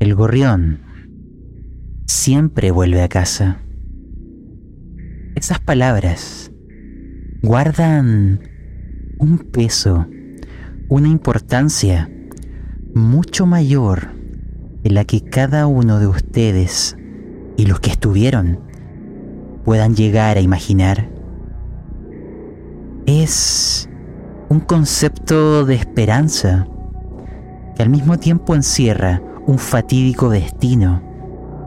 El gorrión siempre vuelve a casa. Esas palabras guardan un peso, una importancia mucho mayor de la que cada uno de ustedes y los que estuvieron puedan llegar a imaginar. Es un concepto de esperanza que al mismo tiempo encierra un fatídico destino.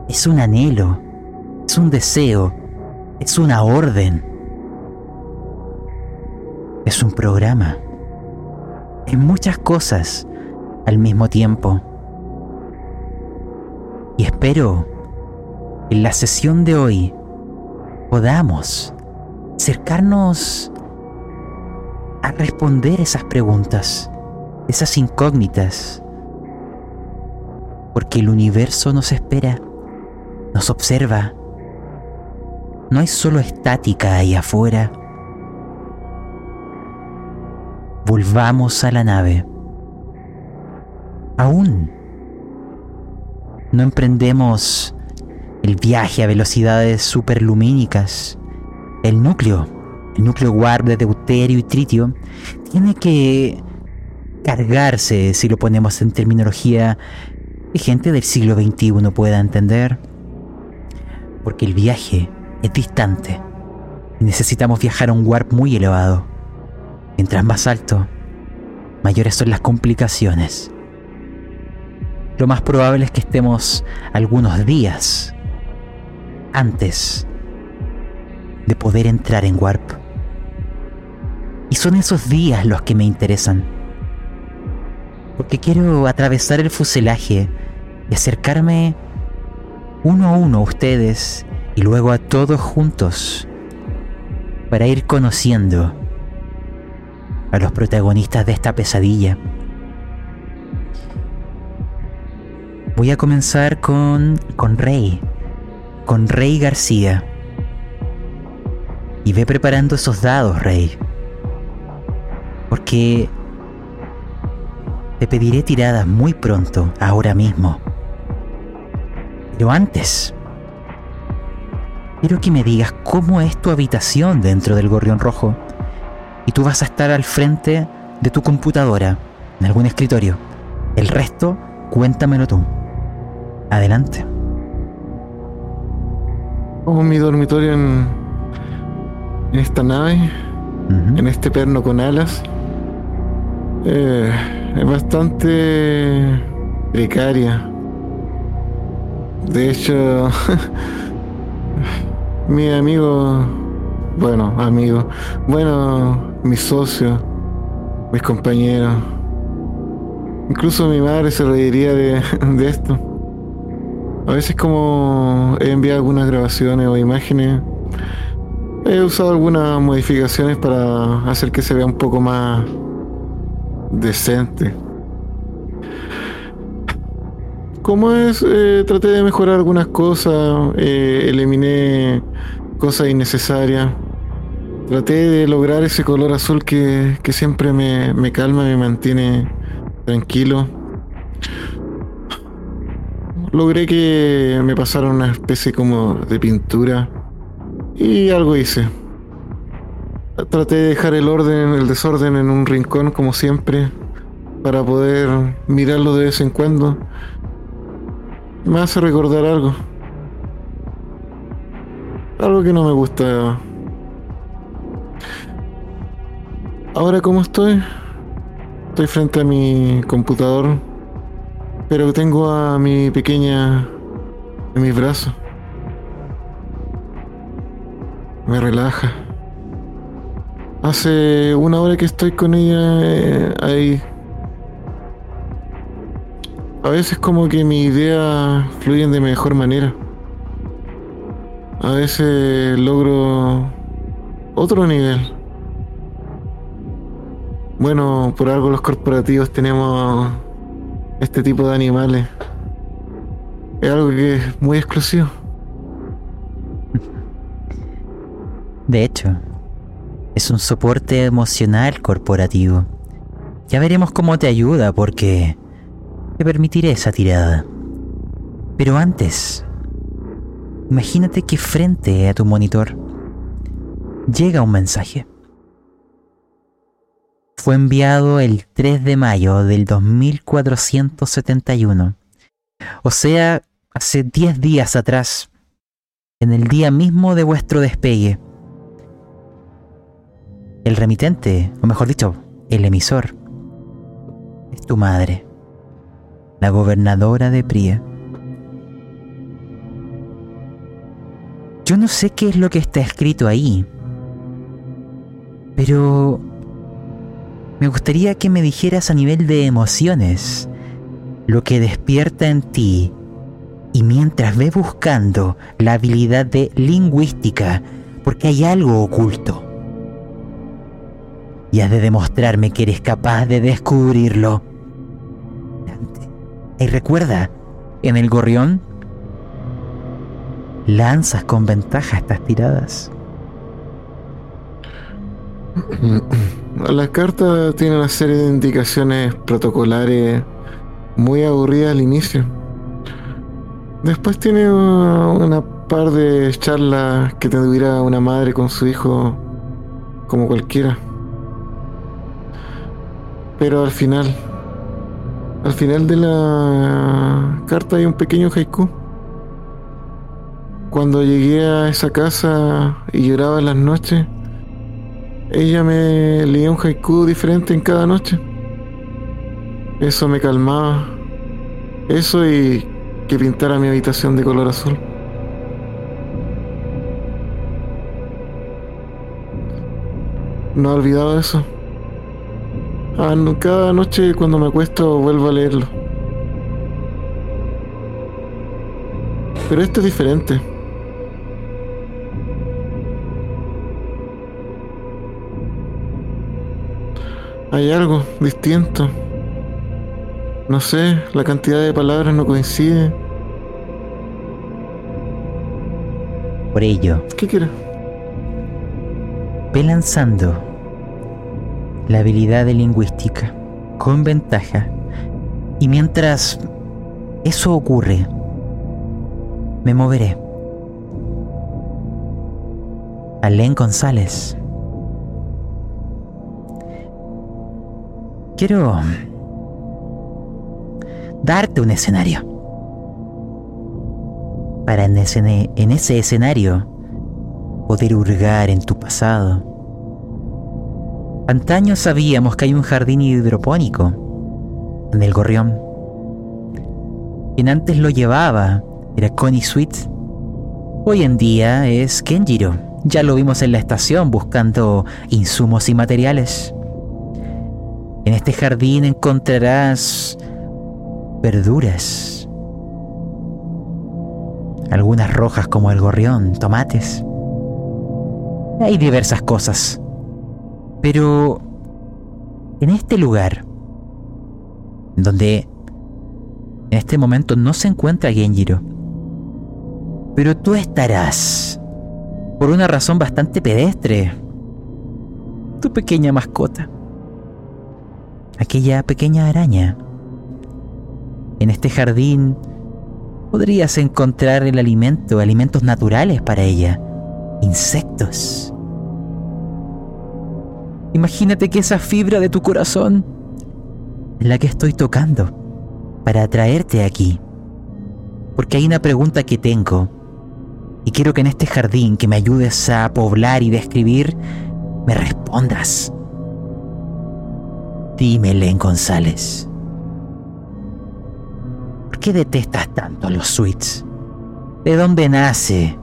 Es un anhelo, es un deseo, es una orden. Es un programa. Es muchas cosas al mismo tiempo. Y espero en la sesión de hoy podamos acercarnos a responder esas preguntas, esas incógnitas, porque el universo nos espera, nos observa. No hay solo estática ahí afuera. Volvamos a la nave. Aún no emprendemos el viaje a velocidades superlumínicas. El núcleo, el núcleo warp de deuterio y tritio, tiene que cargarse, si lo ponemos en terminología que gente del siglo XXI pueda entender. Porque el viaje es distante y necesitamos viajar a un warp muy elevado. Mientras más alto, mayores son las complicaciones. Lo más probable es que estemos algunos días antes de poder entrar en Warp. Y son esos días los que me interesan. Porque quiero atravesar el fuselaje acercarme uno a uno a ustedes y luego a todos juntos para ir conociendo a los protagonistas de esta pesadilla. Voy a comenzar con, con Rey, con Rey García. Y ve preparando esos dados, Rey. Porque te pediré tiradas muy pronto, ahora mismo. Pero antes, quiero que me digas cómo es tu habitación dentro del gorrión rojo. Y tú vas a estar al frente de tu computadora, en algún escritorio. El resto, cuéntamelo tú. Adelante. Como mi dormitorio en, en esta nave, en este perno con alas, eh, es bastante precaria. De hecho, mi amigo, bueno, amigo, bueno, mi socio, mis compañeros, incluso mi madre se reiría de, de esto. A veces como he enviado algunas grabaciones o imágenes, he usado algunas modificaciones para hacer que se vea un poco más decente. Como es, eh, traté de mejorar algunas cosas, eh, eliminé cosas innecesarias, traté de lograr ese color azul que, que siempre me, me calma, me mantiene tranquilo. Logré que me pasara una especie como de pintura y algo hice. Traté de dejar el orden, el desorden en un rincón como siempre para poder mirarlo de vez en cuando. Me hace recordar algo. Algo que no me gusta. Ahora cómo estoy? Estoy frente a mi computador, pero tengo a mi pequeña en mis brazos. Me relaja. Hace una hora que estoy con ella eh, ahí. A veces como que mis ideas fluyen de mejor manera. A veces logro otro nivel. Bueno, por algo los corporativos tenemos este tipo de animales. Es algo que es muy exclusivo. De hecho, es un soporte emocional corporativo. Ya veremos cómo te ayuda porque te permitiré esa tirada. Pero antes, imagínate que frente a tu monitor llega un mensaje. Fue enviado el 3 de mayo del 2471. O sea, hace 10 días atrás, en el día mismo de vuestro despegue. El remitente, o mejor dicho, el emisor, es tu madre, la gobernadora de Prie. Yo no sé qué es lo que está escrito ahí, pero me gustaría que me dijeras a nivel de emociones lo que despierta en ti y mientras ve buscando la habilidad de lingüística, porque hay algo oculto. Y has de demostrarme que eres capaz de descubrirlo. Y recuerda, en el gorrión lanzas con ventaja estas tiradas. La carta tiene una serie de indicaciones protocolares muy aburridas al inicio. Después tiene una, par de charlas que tendría una madre con su hijo como cualquiera. Pero al final, al final de la carta hay un pequeño haiku. Cuando llegué a esa casa y lloraba en las noches, ella me leía un haiku diferente en cada noche. Eso me calmaba. Eso y que pintara mi habitación de color azul. No he olvidado eso. Ah, cada noche cuando me acuesto vuelvo a leerlo. Pero esto es diferente. Hay algo distinto. No sé, la cantidad de palabras no coincide. Por ello. ¿Qué quieres? Ve lanzando la habilidad de lingüística con ventaja. Y mientras eso ocurre, me moveré. Alén González. Quiero darte un escenario. Para en ese, en ese escenario poder hurgar en tu pasado. Antaño sabíamos que hay un jardín hidropónico en el gorrión. Quien antes lo llevaba era Connie Sweet. Hoy en día es Kenjiro. Ya lo vimos en la estación buscando insumos y materiales. En este jardín encontrarás verduras. Algunas rojas como el gorrión, tomates. Hay diversas cosas. Pero en este lugar, donde en este momento no se encuentra Genjiro, pero tú estarás, por una razón bastante pedestre, tu pequeña mascota, aquella pequeña araña en este jardín podrías encontrar el alimento, alimentos naturales para ella, insectos. Imagínate que esa fibra de tu corazón es la que estoy tocando para atraerte aquí. Porque hay una pregunta que tengo y quiero que en este jardín que me ayudes a poblar y describir, me respondas. Dime, Len González qué detestas tanto a los suites? ¿De dónde nace?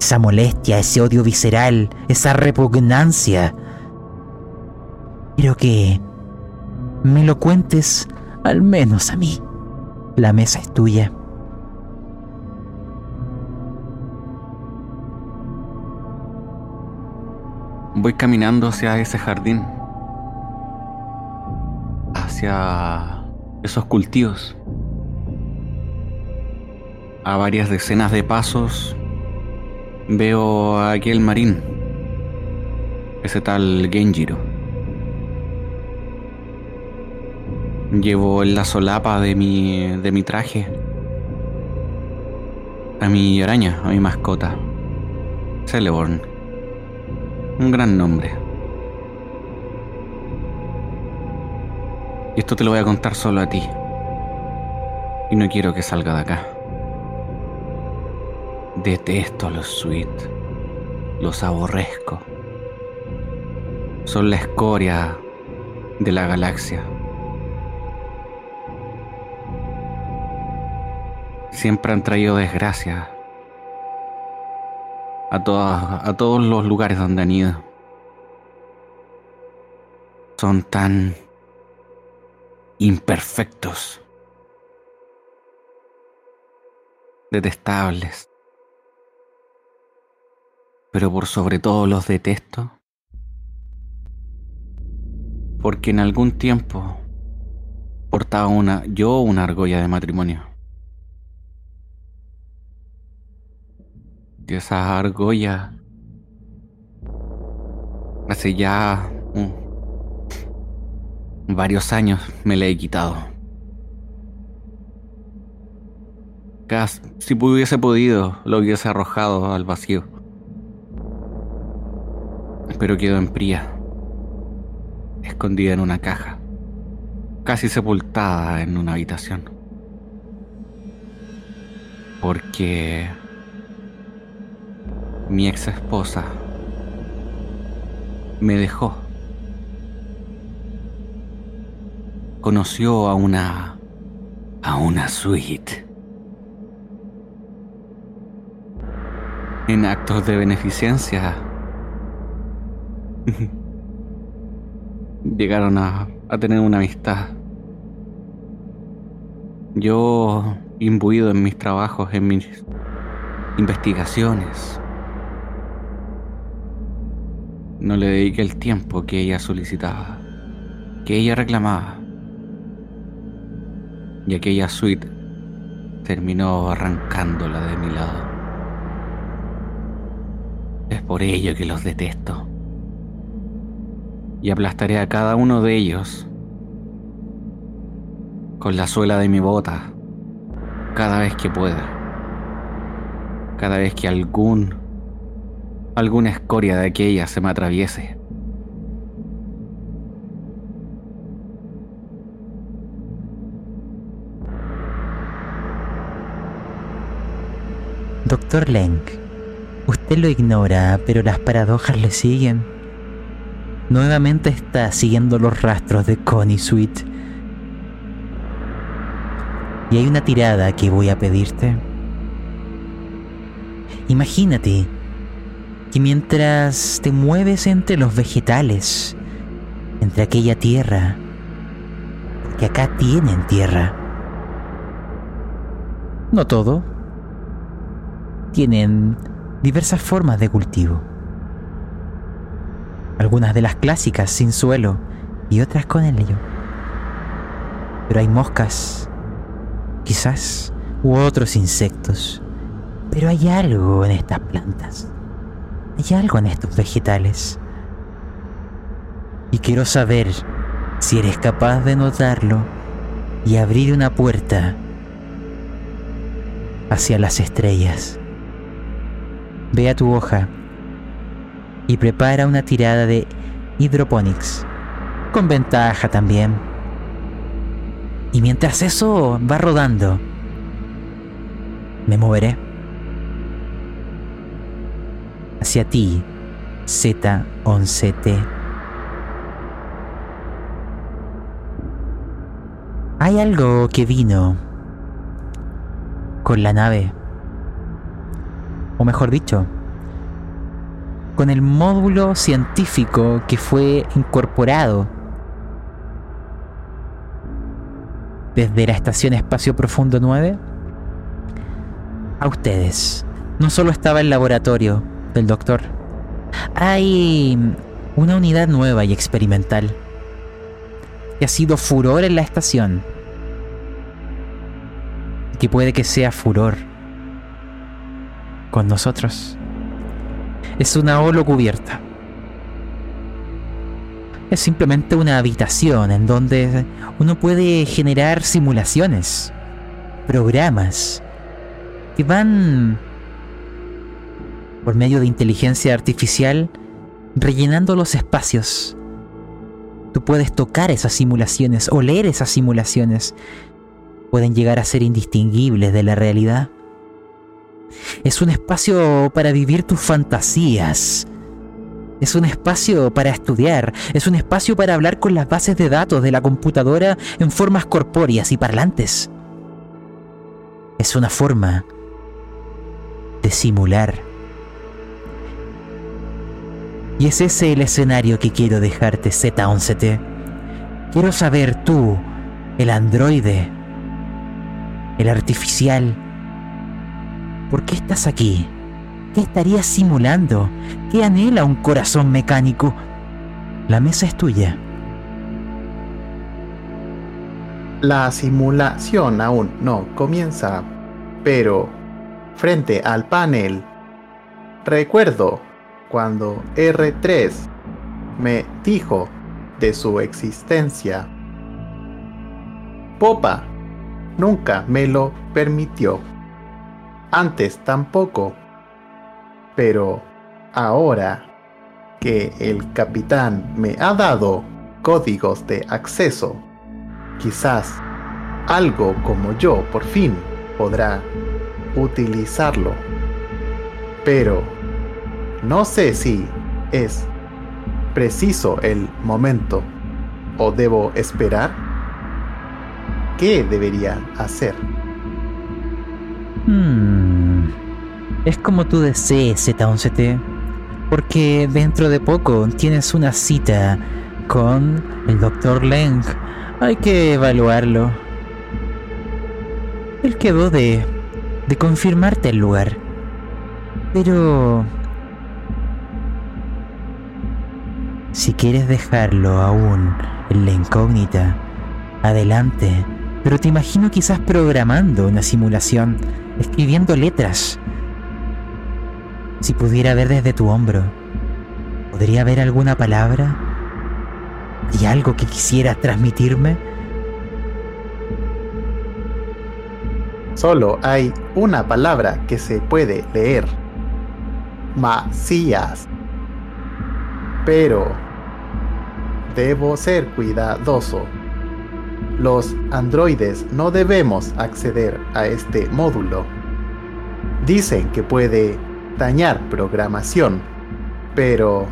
Esa molestia, ese odio visceral, esa repugnancia. Quiero que me lo cuentes al menos a mí. La mesa es tuya. Voy caminando hacia ese jardín. Hacia esos cultivos. A varias decenas de pasos veo a aquel marín, ese tal Genjiro. Llevo en la solapa de mi, de mi traje a mi araña, a mi mascota, Celeborn. Un gran nombre. Y esto te lo voy a contar solo a ti. Y no quiero que salga de acá. Detesto a los sweet. Los aborrezco. Son la escoria de la galaxia. Siempre han traído desgracia a, todas, a todos los lugares donde han ido. Son tan imperfectos, detestables, pero por sobre todo los detesto porque en algún tiempo portaba una yo una argolla de matrimonio. Y esa argolla hace ya varios años me la he quitado. si hubiese podido, lo hubiese arrojado al vacío. Pero quedó en Pría escondida en una caja, casi sepultada en una habitación. Porque mi ex esposa me dejó. Conoció a una... a una suite. En actos de beneficencia llegaron a, tener una amistad. Yo, imbuido en mis trabajos, en mis investigaciones, no le dediqué el tiempo que ella solicitaba, que ella reclamaba. Y aquella suite terminó arrancándola de mi lado. Es por ello que los detesto y aplastaré a cada uno de ellos con la suela de mi bota cada vez que pueda. Cada vez que algún alguna escoria de aquella se me atraviese. Doctor Lenk, usted lo ignora, pero las paradojas le siguen nuevamente está siguiendo los rastros de Connie Sweet. Y hay una tirada que voy a pedirte. Imagínate que mientras te mueves entre los vegetales, entre aquella tierra, que acá tienen tierra, no todo, tienen diversas formas de cultivo algunas de las clásicas sin suelo y otras con ello. Pero hay moscas, quizás, u otros insectos. Pero hay algo en estas plantas. Hay algo en estos vegetales. Y quiero saber si eres capaz de notarlo y abrir una puerta hacia las estrellas. Ve a tu hoja y prepara una tirada de hydroponics. Con ventaja también. Y mientras eso va rodando, me moveré hacia ti, Z11T. Hay algo que vino con la nave. O mejor dicho, con el módulo científico que fue incorporado desde la Estación Espacio Profundo 9 a ustedes. No solo estaba el laboratorio del doctor, hay una unidad nueva y experimental que ha sido furor en la estación, que puede que sea furor con nosotros es una holo cubierta. Es simplemente una habitación en donde uno puede generar simulaciones, programas, que van por medio de inteligencia artificial rellenando los espacios. Tú puedes tocar esas simulaciones o leer esas simulaciones. Pueden llegar a ser indistinguibles de la realidad. Es un espacio para vivir tus fantasías. Es un espacio para estudiar. Es un espacio para hablar con las bases de datos de la computadora en formas corpóreas y parlantes. Es una forma de simular. Y es ese el escenario que quiero dejarte, Z11T. Quiero saber tú, el androide, el artificial, ¿por qué estás aquí? ¿Qué estarías simulando? ¿Qué anhela un corazón mecánico? La mesa es tuya. La simulación aún no comienza, pero frente al panel, recuerdo cuando R3 me dijo de su existencia. Popa nunca me lo permitió. Antes tampoco. Pero ahora que el capitán me ha dado códigos de acceso, quizás algo como yo por fin podrá utilizarlo. Pero no sé si es preciso el momento o debo esperar. ¿Qué debería hacer? Hmm. Es como tú desees, Z11T. Porque dentro de poco tienes una cita con el Dr. Leng. Hay que evaluarlo. Él quedó de, de confirmarte el lugar. Pero Si quieres dejarlo aún en la incógnita, adelante. Pero te imagino quizás programando una simulación, escribiendo letras. Si pudiera ver desde tu hombro, ¿podría haber alguna palabra? ¿Y algo que quisieras transmitirme? Solo hay una palabra que se puede leer. Macías. Pero debo ser cuidadoso. Los androides no debemos acceder a este módulo. Dicen que puede dañar programación, pero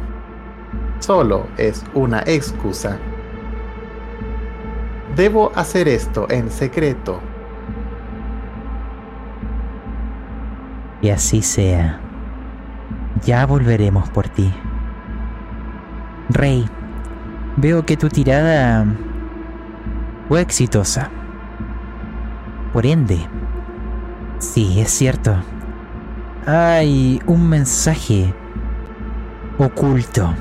solo es una excusa. Debo hacer esto en secreto. Y así sea. Ya volveremos por ti. Rey, Veo que tu tirada fue exitosa. Por ende, sí, es cierto. Hay un mensaje oculto.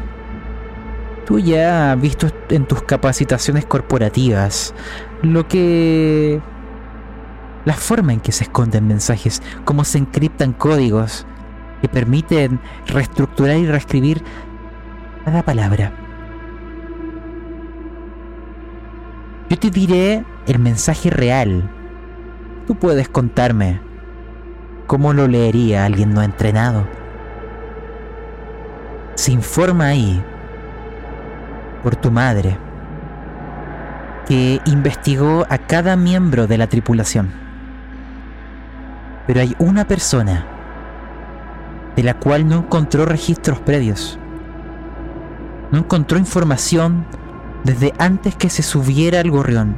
Tú ya has visto en tus capacitaciones corporativas lo que... La forma en que se esconden mensajes, cómo se encriptan códigos que permiten reestructurar y reescribir cada palabra. Yo te diré el mensaje real. Tú puedes contarme cómo lo leería alguien no entrenado. Se informa ahí por tu madre que investigó a cada miembro de la tripulación. Pero hay una persona de la cual no encontró registros previos. No encontró información desde antes que se subiera al gorrión,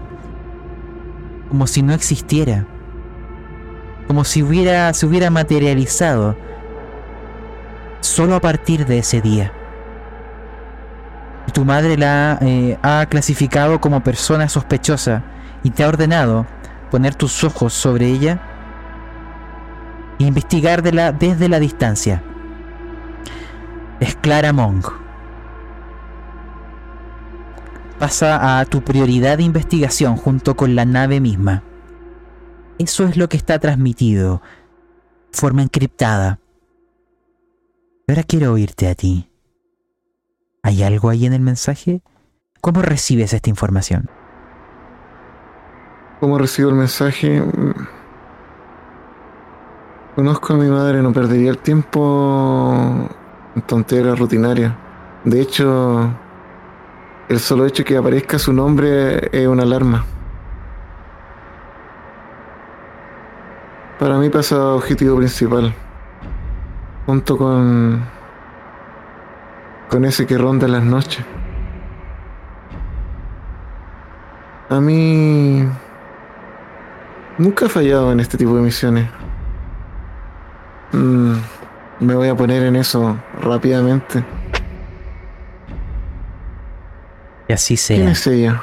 como si no existiera, como si hubiera, se hubiera materializado solo a partir de ese día. Tu madre la eh, ha clasificado como persona sospechosa y te ha ordenado poner tus ojos sobre ella e investigar desde la distancia. Es Clara Monk pasa a tu prioridad de investigación junto con la nave misma. Eso es lo que está transmitido, forma encriptada. Ahora quiero oírte a ti. ¿Hay algo ahí en el mensaje? ¿Cómo recibes esta información? ¿Cómo recibo el mensaje? Conozco a mi madre, no perdería el tiempo en tonteras rutinarias. De hecho, el solo hecho de que aparezca su nombre es una alarma. Para mí pasa objetivo principal. Junto con. con ese que ronda las noches. A mí. Nunca he fallado en este tipo de misiones. Mm, me voy a poner en eso rápidamente. Y así ¿Quién sea. es ella?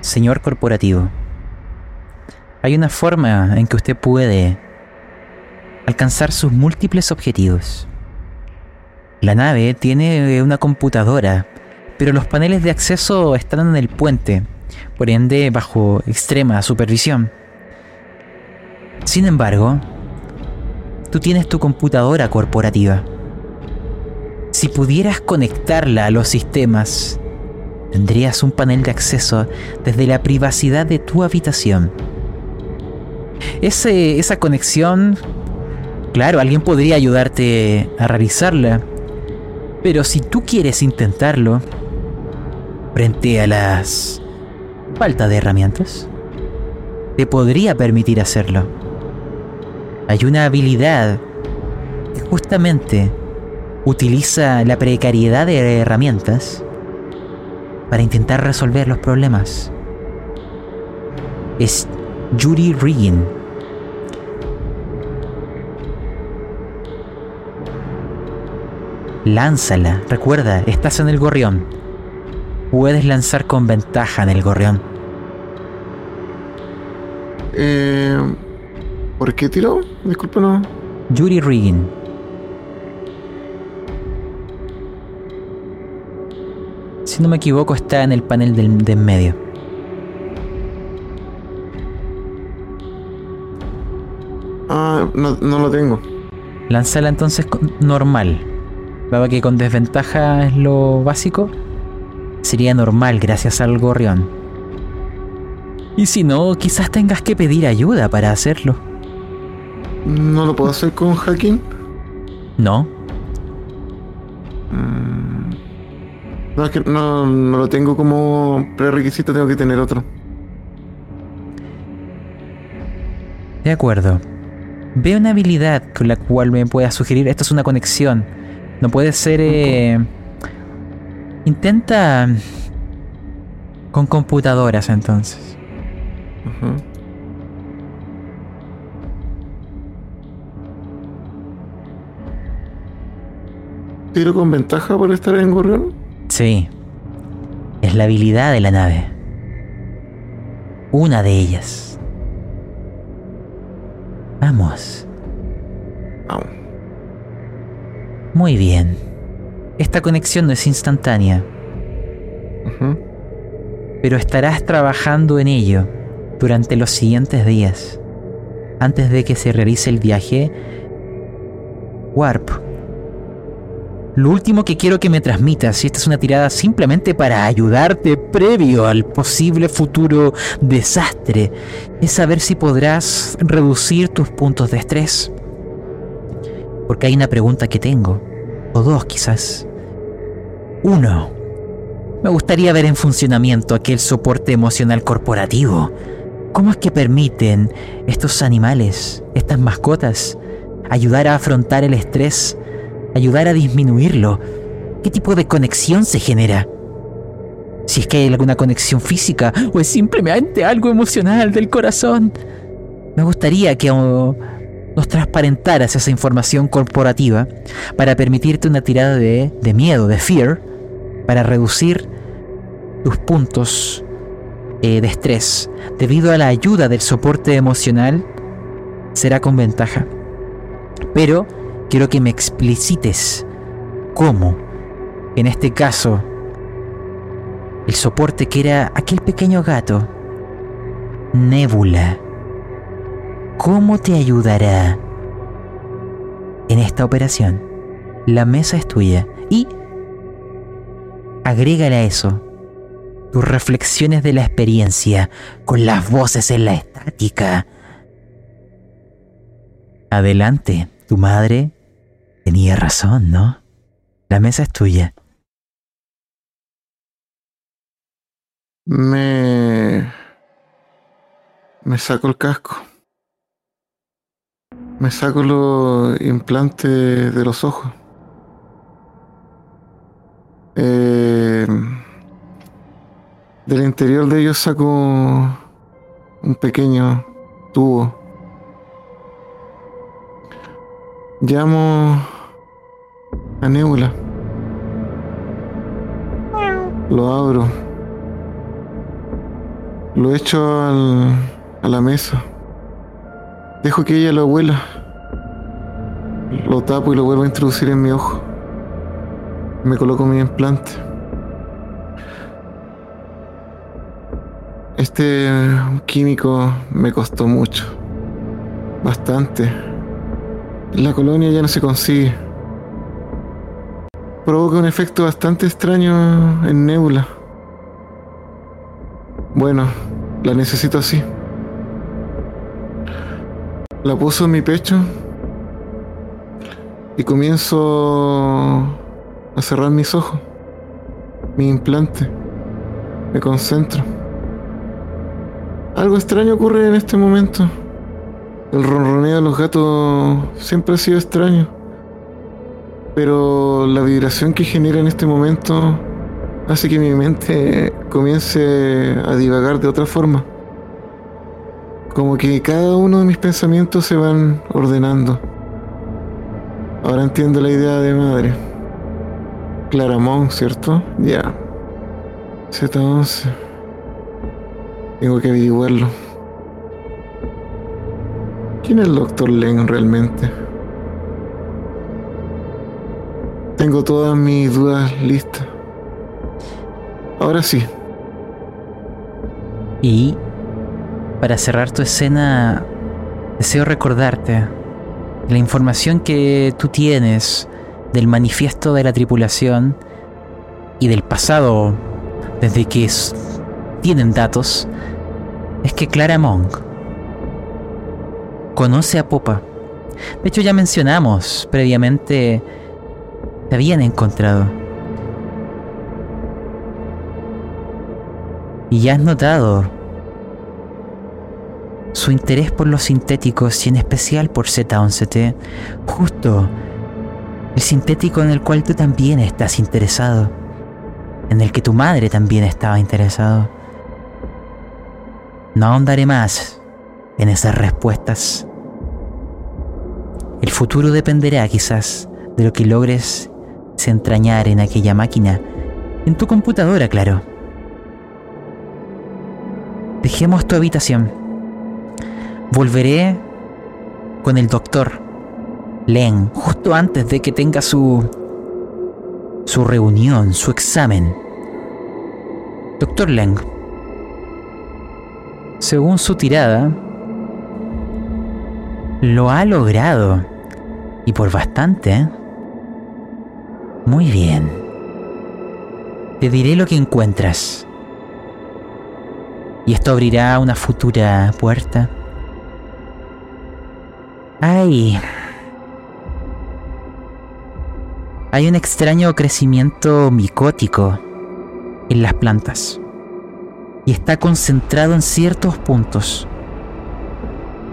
Señor corporativo, hay una forma en que usted puede alcanzar sus múltiples objetivos. La nave tiene una computadora, pero los paneles de acceso están en el puente, por ende bajo extrema supervisión. Sin embargo, tú tienes tu computadora corporativa. Si pudieras conectarla a los sistemas, tendrías un panel de acceso desde la privacidad de tu habitación. Esa conexión, claro, alguien podría ayudarte a realizarla, pero si tú quieres intentarlo, frente a las falta de herramientas, te podría permitir hacerlo. Hay una habilidad que justamente utiliza la precariedad de herramientas para intentar resolver los problemas. Es Yuri Riggin. Lánzala, recuerda, estás en el gorrión. Puedes lanzar con ventaja en el gorrión. Eh, ¿Por qué tiró? Disculpa, no. Yuri Riggin. Si no me equivoco, está en el panel del, de en medio. Ah, no, no lo tengo. Lánzala entonces con- normal. Dado que con desventaja es lo básico, sería normal gracias al gorrión. Y si no, quizás tengas que pedir ayuda para hacerlo. ¿No lo puedo hacer con hacking? ¿No? No, es que no, no lo tengo como prerequisito, tengo que tener otro. De acuerdo. Ve una habilidad con la cual me puedas sugerir. Esto es una conexión. No puede ser. eh, Intenta. Con computadoras entonces. Ujú. ¿Tiro con ventaja por estar en gorrión? Sí. Es la habilidad de la nave. Una de ellas. Vamos. Muy bien. Esta conexión no es instantánea, pero estarás trabajando en ello durante los siguientes días. Antes de que se realice el viaje Warp. Lo último que quiero que me transmitas, y esta es una tirada simplemente para ayudarte previo al posible futuro desastre, es saber si podrás reducir tus puntos de estrés. Porque hay una pregunta que tengo, o dos quizás. Uno, me gustaría ver en funcionamiento aquel soporte emocional corporativo. ¿Cómo es que permiten estos animales, estas mascotas, ayudar a afrontar el estrés, ayudar a disminuirlo? ¿Qué tipo de conexión se genera? Si es que hay alguna conexión física o es simplemente algo emocional del corazón. Me gustaría que nos transparentaras esa información corporativa para permitirte una tirada de, de miedo, de fear, para reducir tus puntos eh, de estrés debido a la ayuda del soporte emocional será con ventaja. Pero quiero que me explicites cómo, en este caso, el soporte que era aquel pequeño gato, Nebula, ¿cómo te ayudará en esta operación? La mesa es tuya y agrégale a eso tus reflexiones de la experiencia con las voces en la estática Adelante, tu madre tenía razón, ¿no? La mesa es tuya. Me... Me saco el casco. Me saco los implantes de los ojos. Eh, del interior de ellos saco un pequeño tubo. Llamo a Nebula. Lo abro. Lo echo al, a la mesa. Dejo que ella lo huela. Lo tapo y lo vuelvo a introducir en mi ojo. Me coloco mi implante. Este químico me costó mucho. Bastante. La colonia ya no se consigue. Provoca un efecto bastante extraño en Nebula. Bueno, la necesito así. La puso en mi pecho y comienzo a cerrar mis ojos, mi implante. Me concentro. Algo extraño ocurre en este momento. El ronroneo de los gatos siempre ha sido extraño. Pero la vibración que genera en este momento hace que mi mente comience a divagar de otra forma. Como que cada uno de mis pensamientos se van ordenando. Ahora entiendo la idea de madre. Claramón, ¿cierto? Ya. Z11. Tengo que averiguarlo. ¿Quién es el doctor Len realmente? Tengo todas mis dudas listas. Ahora sí. Y para cerrar tu escena, deseo recordarte la información que tú tienes del manifiesto de la tripulación y del pasado, desde que tienen datos, es que Clara Monk conoce a Popa. De hecho, ya mencionamos previamente, te habían encontrado. Y ya has notado su interés por los sintéticos y en especial por Z11T, justo el sintético en el cual tú también estás interesado, en el que tu madre también estaba interesado. No ahondaré más en esas respuestas. El futuro dependerá quizás de lo que logres desentrañar en aquella máquina, en tu computadora, claro. Dejemos tu habitación. Volveré con el doctor Len justo antes de que tenga su su reunión, su examen. Doctor Len, según su tirada, lo ha logrado y por bastante. ¿eh? Muy bien. Te diré lo que encuentras. Y esto abrirá una futura puerta. Ay. Hay un extraño crecimiento micótico en las plantas. Y está concentrado en ciertos puntos.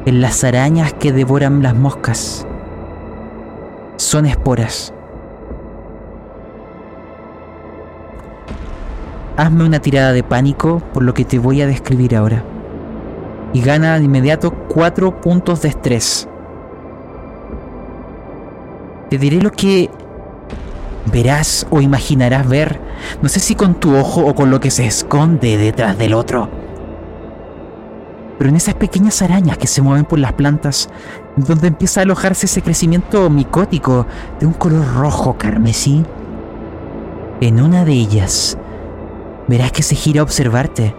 En las arañas que devoran las moscas. Son esporas. Hazme una tirada de pánico por lo que te voy a describir ahora. Y gana de inmediato 4 puntos de estrés. Te diré lo que verás o imaginarás ver, no sé si con tu ojo o con lo que se esconde detrás del otro. Pero en esas pequeñas arañas que se mueven por las plantas, donde empieza a alojarse ese crecimiento micótico de un color rojo carmesí, en una de ellas verás que se gira a observarte.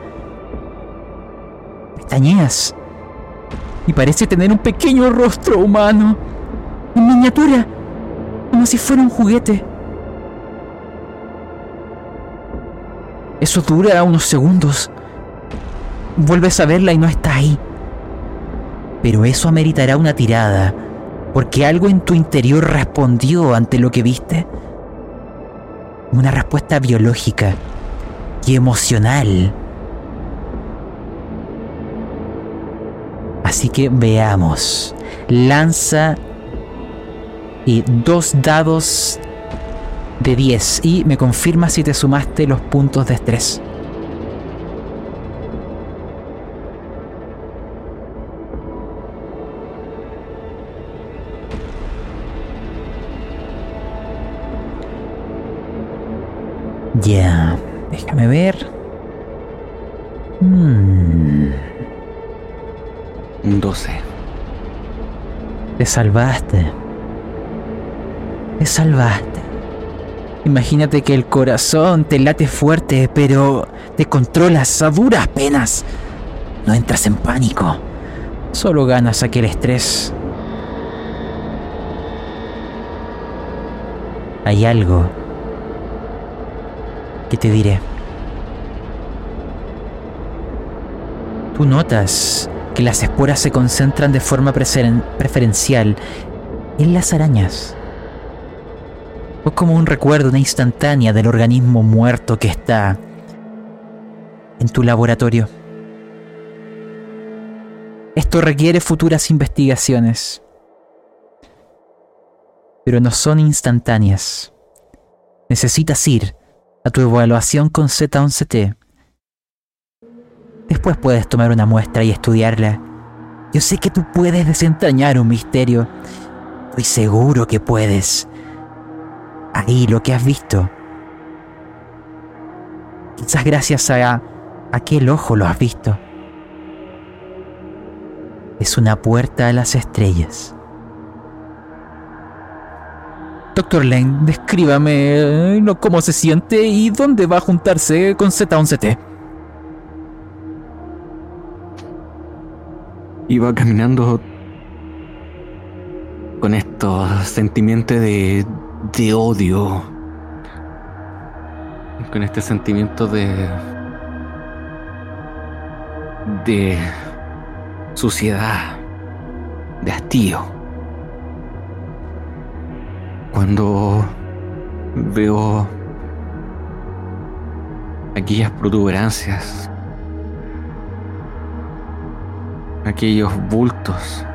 Pestañeas y parece tener un pequeño rostro humano, en miniatura, como si fuera un juguete. Eso dura unos segundos. Vuelves a verla y no está ahí. Pero eso ameritará una tirada Porque algo en tu interior respondió ante lo que viste. Una respuesta biológica y emocional. Así que veamos. Lanza y dos dados de 10 y me confirma si te sumaste los puntos de estrés. Déjame ver. Hmm, Un 12. te salvaste. Te salvaste. Imagínate que el corazón te late fuerte, pero te controlas a duras penas. No entras en pánico. Solo ganas aquel estrés. Hay algo que te diré. Tú notas que las esporas se concentran de forma preferencial en las arañas. O como un recuerdo, una instantánea del organismo muerto que está en tu laboratorio. Esto requiere futuras investigaciones, pero no son instantáneas. Necesitas ir a tu evaluación con Z11T. Después puedes tomar una muestra y estudiarla. Yo sé que tú puedes desentrañar un misterio. Estoy seguro que puedes. Ahí lo que has visto. Quizás gracias a aquel ojo lo has visto. Es una puerta a las estrellas. Doctor Lane, descríbame eh, cómo se siente y dónde va a juntarse con Z11T. Iba caminando con estos sentimientos de, de odio. Con este sentimiento de. de. suciedad. de hastío. Cuando veo aquellas protuberancias aquellos bultos.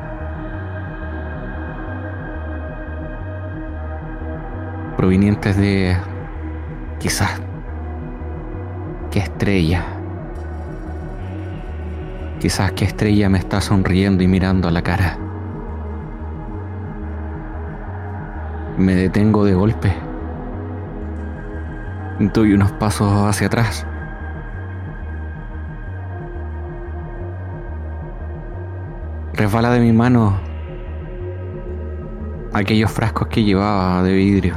Provenientes de quizás qué estrella. Quizás qué estrella me está sonriendo y mirando a la cara. Me detengo de golpe. Doy unos pasos hacia atrás. resbala de mi mano aquellos frascos que llevaba de vidrio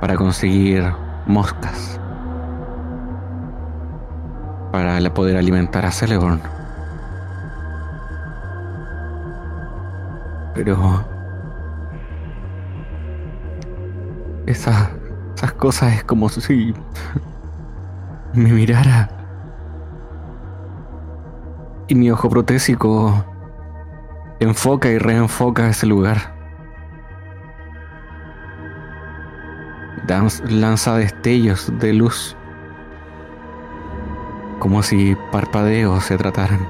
para conseguir moscas para poder alimentar a Celeborn. Pero esas, esas cosas es como si me mirara y mi ojo protésico enfoca y reenfoca ese lugar. Dan- lanza destellos de luz, como si parpadeos se trataran.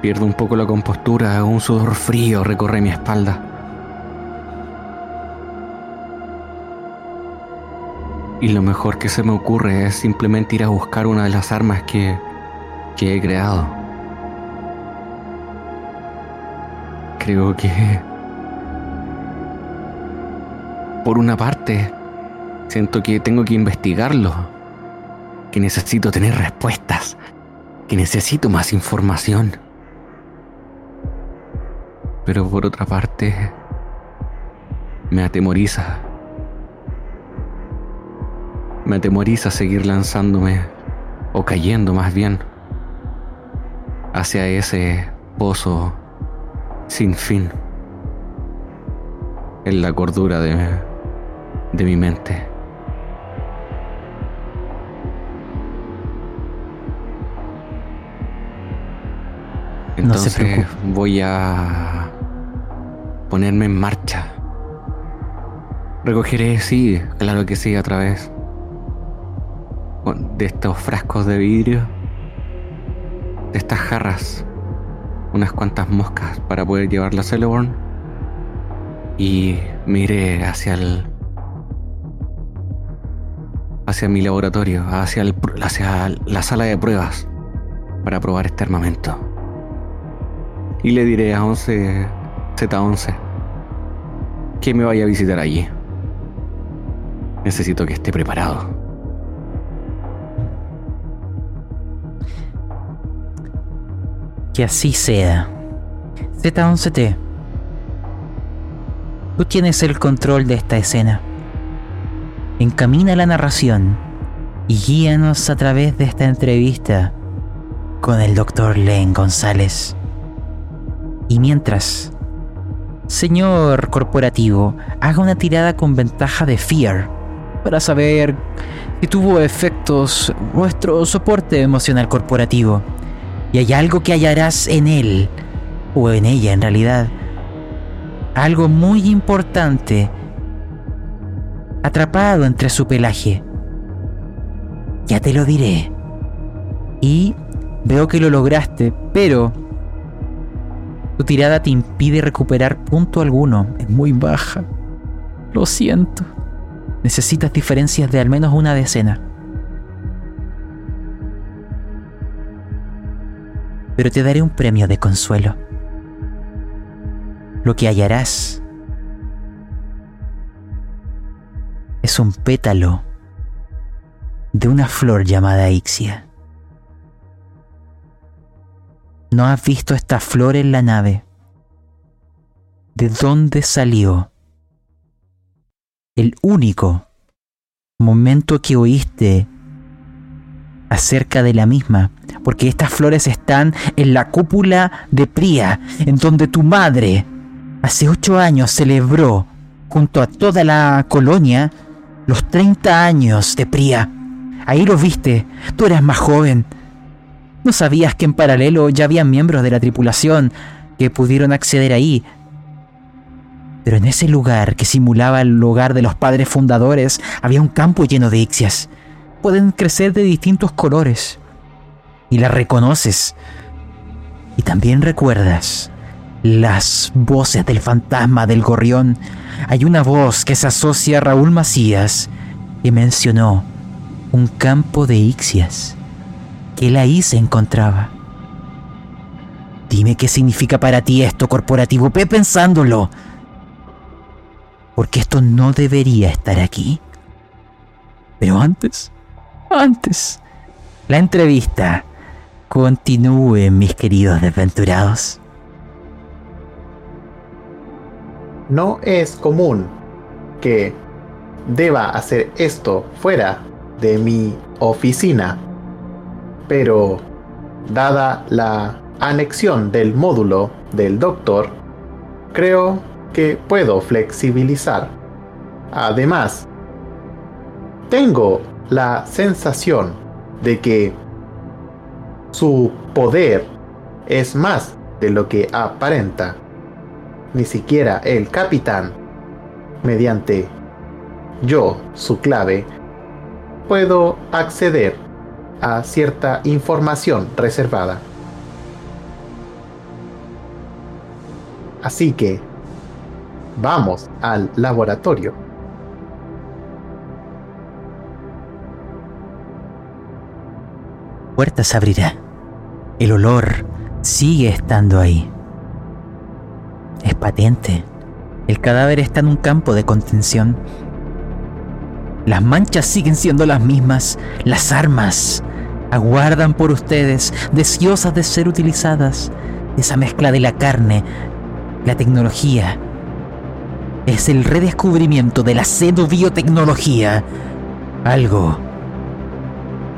Pierdo un poco la compostura, un sudor frío recorre mi espalda. Y lo mejor que se me ocurre es simplemente ir a buscar una de las armas que, que he creado. Creo que... Por una parte, siento que tengo que investigarlo. Que necesito tener respuestas. Que necesito más información. Pero por otra parte, me atemoriza me atemoriza seguir lanzándome, o cayendo más bien, hacia ese pozo sin fin, en la cordura de, de mi mente. Entonces voy a ponerme en marcha. Recogeré, sí, claro que sí, a través de estos frascos de vidrio, de estas jarras, unas cuantas moscas para poder llevarla a Celeborn y me iré hacia el hacia mi laboratorio, hacia, el, hacia la sala de pruebas para probar este armamento. Y le diré a 11 Z11 que me vaya a visitar allí. Necesito que esté preparado. Que así sea. Z11T. Tú tienes el control de esta escena. Encamina la narración y guíanos a través de esta entrevista con el Dr. Len González. Y mientras, señor corporativo, haga una tirada con ventaja de Fear para saber si tuvo efectos vuestro soporte emocional corporativo. Y hay algo que hallarás en él, o en ella en realidad. Algo muy importante, atrapado entre su pelaje. Ya te lo diré. Y veo que lo lograste, pero tu tirada te impide recuperar punto alguno. Es muy baja. Lo siento. Necesitas diferencias de al menos una decena. pero te daré un premio de consuelo. Lo que hallarás es un pétalo de una flor llamada Ixia. ¿No has visto esta flor en la nave? ¿De dónde salió? El único momento que oíste acerca de la misma, porque estas flores están en la cúpula de Pría, en donde tu madre hace ocho años celebró, junto a toda la colonia, los 30 años de Pría. Ahí lo viste, tú eras más joven. No sabías que en paralelo ya había miembros de la tripulación que pudieron acceder ahí. Pero en ese lugar que simulaba el hogar de los padres fundadores había un campo lleno de ixias pueden crecer de distintos colores. Y las reconoces. Y también recuerdas las voces del fantasma del gorrión. Hay una voz que se asocia a Raúl Macías que mencionó un campo de ixias que él ahí se encontraba. Dime qué significa para ti esto, corporativo. Ve pensándolo. Porque esto no debería estar aquí. Pero antes, antes, la entrevista continúe, mis queridos desventurados. No es común que deba hacer esto fuera de mi oficina, pero dada la anexión del módulo del doctor, creo que puedo flexibilizar. Además, tengo la sensación de que su poder es más de lo que aparenta. Ni siquiera el capitán, mediante yo, su clave, puedo acceder a cierta información reservada. Así que, vamos al laboratorio. puerta se abrirá. El olor sigue estando ahí. Es patente. El cadáver está en un campo de contención. Las manchas siguen siendo las mismas. Las armas aguardan por ustedes, deseosas de ser utilizadas. Esa mezcla de la carne, la tecnología. Es el redescubrimiento de la xenobiotecnología. Algo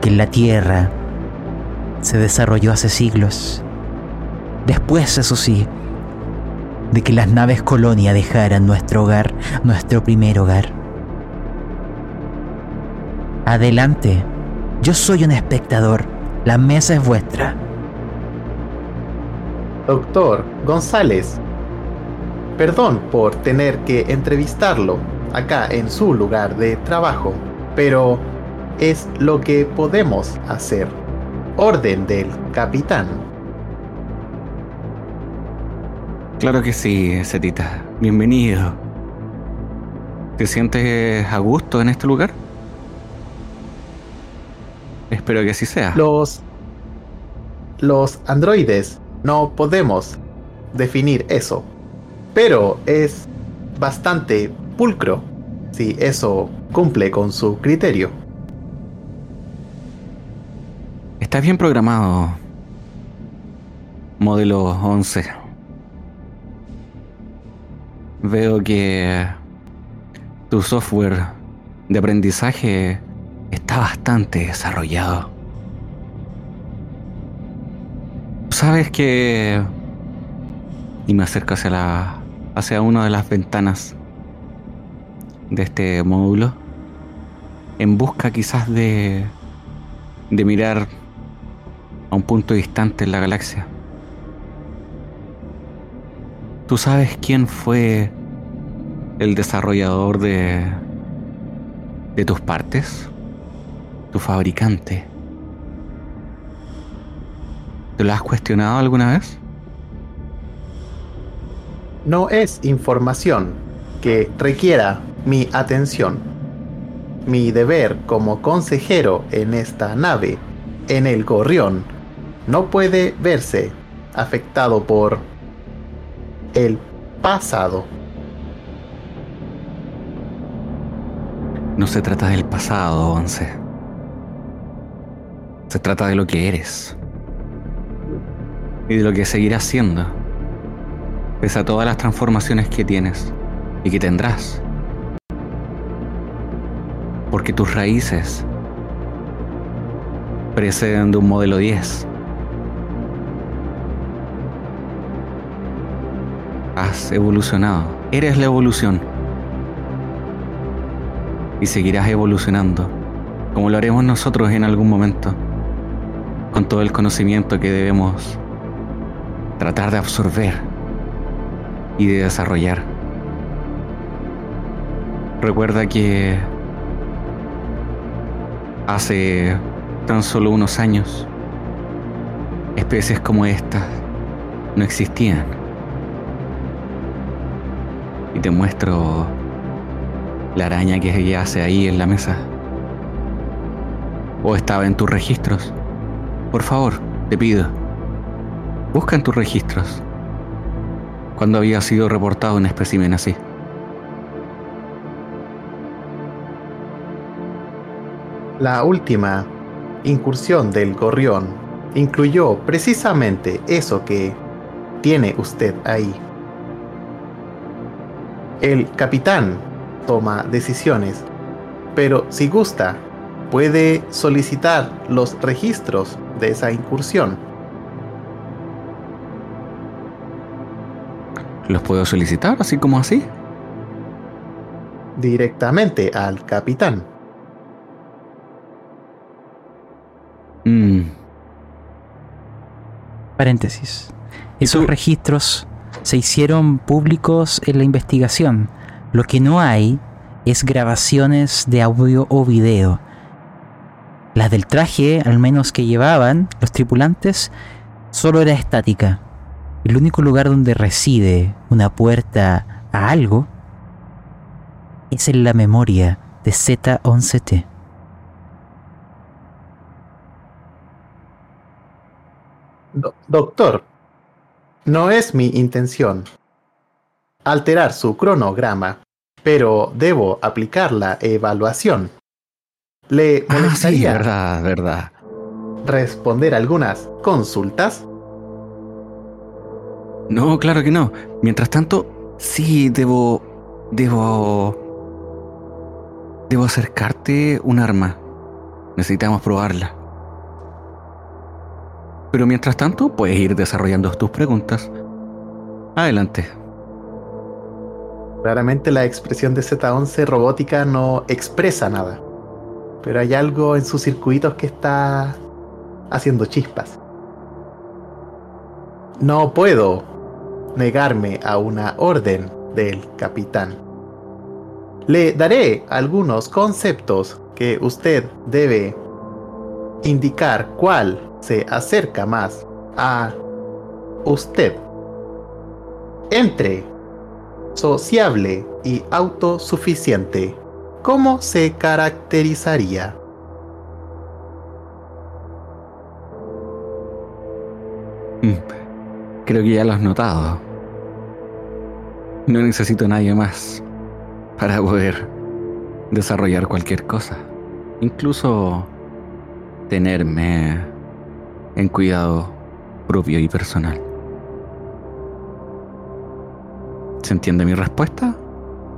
que en la Tierra se desarrolló hace siglos. Después, eso sí, de que las naves colonia dejaran nuestro hogar, nuestro primer hogar. Adelante, yo soy un espectador, la mesa es vuestra. Doctor González, perdón por tener que entrevistarlo acá en su lugar de trabajo, pero es lo que podemos hacer. Orden del capitán. Claro que sí, Setita. Bienvenido. ¿Te sientes a gusto en este lugar? Espero que así sea. Los los androides no podemos definir eso, pero es bastante pulcro si eso cumple con su criterio. Está bien programado. Modelo 11. Veo que tu software de aprendizaje está bastante desarrollado. Sabes que... Y me acerco hacia la... hacia una de las ventanas de este módulo. En busca quizás de... de mirar a un punto distante en la galaxia. ¿Tú sabes quién fue el desarrollador de de tus partes? ¿Tu fabricante? ¿Te lo has cuestionado alguna vez? No es información que requiera mi atención. Mi deber como consejero en esta nave, en el gorrión, no puede verse afectado por el pasado. No se trata del pasado, Once. Se trata de lo que eres. Y de lo que seguirás siendo. Pese a todas las transformaciones que tienes y que tendrás. Porque tus raíces preceden de un modelo 10. Has evolucionado. Eres la evolución. Y seguirás evolucionando, como lo haremos nosotros en algún momento, con todo el conocimiento que debemos tratar de absorber y de desarrollar. Recuerda que hace tan solo unos años, especies como esta no existían. Y te muestro la araña que yace ahí en la mesa. O estaba en tus registros. Por favor, te pido, busca en tus registros cuando había sido reportado un espécimen así. La última incursión del gorrión incluyó precisamente eso que tiene usted ahí. El capitán toma decisiones, pero si gusta, puede solicitar los registros de esa incursión. ¿Los puedo solicitar así como así? Directamente al capitán. Mm, Paréntesis. Esos registros se hicieron públicos en la investigación. Lo que no hay es grabaciones de audio o video. Las del traje, al menos que llevaban los tripulantes, solo era estática. El único lugar donde reside una puerta a algo es en la memoria de Z11T. Do- doctor, no es mi intención alterar su cronograma, pero debo aplicar la evaluación. ¿Le Ah, sí, molestaría verdad, verdad. responder algunas consultas? No, claro que no. Mientras tanto, sí debo. Debo. Debo acercarte un arma. Necesitamos probarla. Pero mientras tanto, puedes ir desarrollando tus preguntas. Adelante. Claramente la expresión de Z11 robótica no expresa nada, pero hay algo en sus circuitos que está haciendo chispas. no puedo negarme a una orden del capitán. Le daré algunos conceptos que usted debe indicar cuál se acerca más a usted. Entre sociable y autosuficiente, ¿cómo se caracterizaría? Mm, creo que ya lo has notado. No necesito a nadie más para poder desarrollar cualquier cosa. Incluso tenerme en cuidado propio y personal. ¿Se entiende mi respuesta?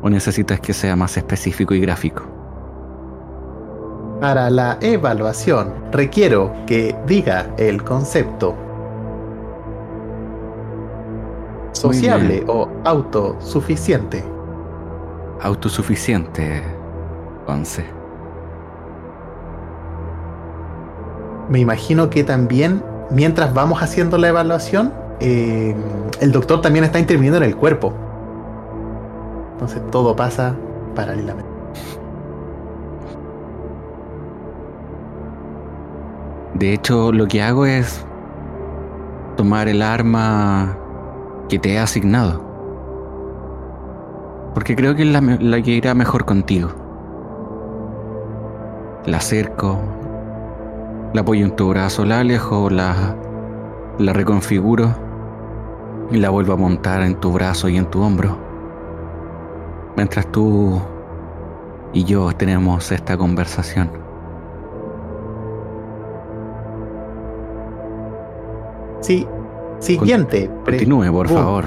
¿O necesitas que sea más específico y gráfico? Para la evaluación requiero que diga el concepto. Sociable o autosuficiente. Autosuficiente, Once. Me imagino que también, mientras vamos haciendo la evaluación, eh, el doctor también está interviniendo en el cuerpo. Entonces todo pasa paralelamente. De hecho, lo que hago es tomar el arma que te he asignado. Porque creo que es la, que irá mejor contigo. La acerco, la apoyo en tu brazo, la alejo, la, la reconfiguro y la vuelvo a montar en tu brazo y en tu hombro mientras tú y yo tenemos esta conversación. Sí, siguiente. Continúe, por favor.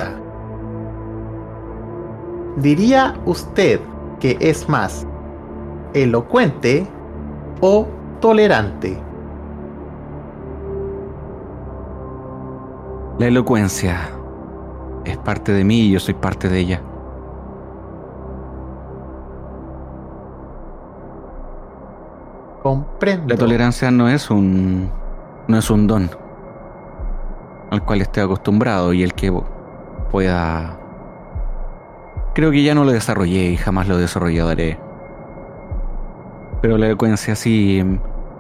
¿Diría usted que es más elocuente o tolerante? La elocuencia es parte de mí y yo soy parte de ella. La tolerancia no es un no es un don al cual esté acostumbrado y el que pueda creo que ya no lo desarrollé y jamás lo desarrollaré. Pero la elocuencia sí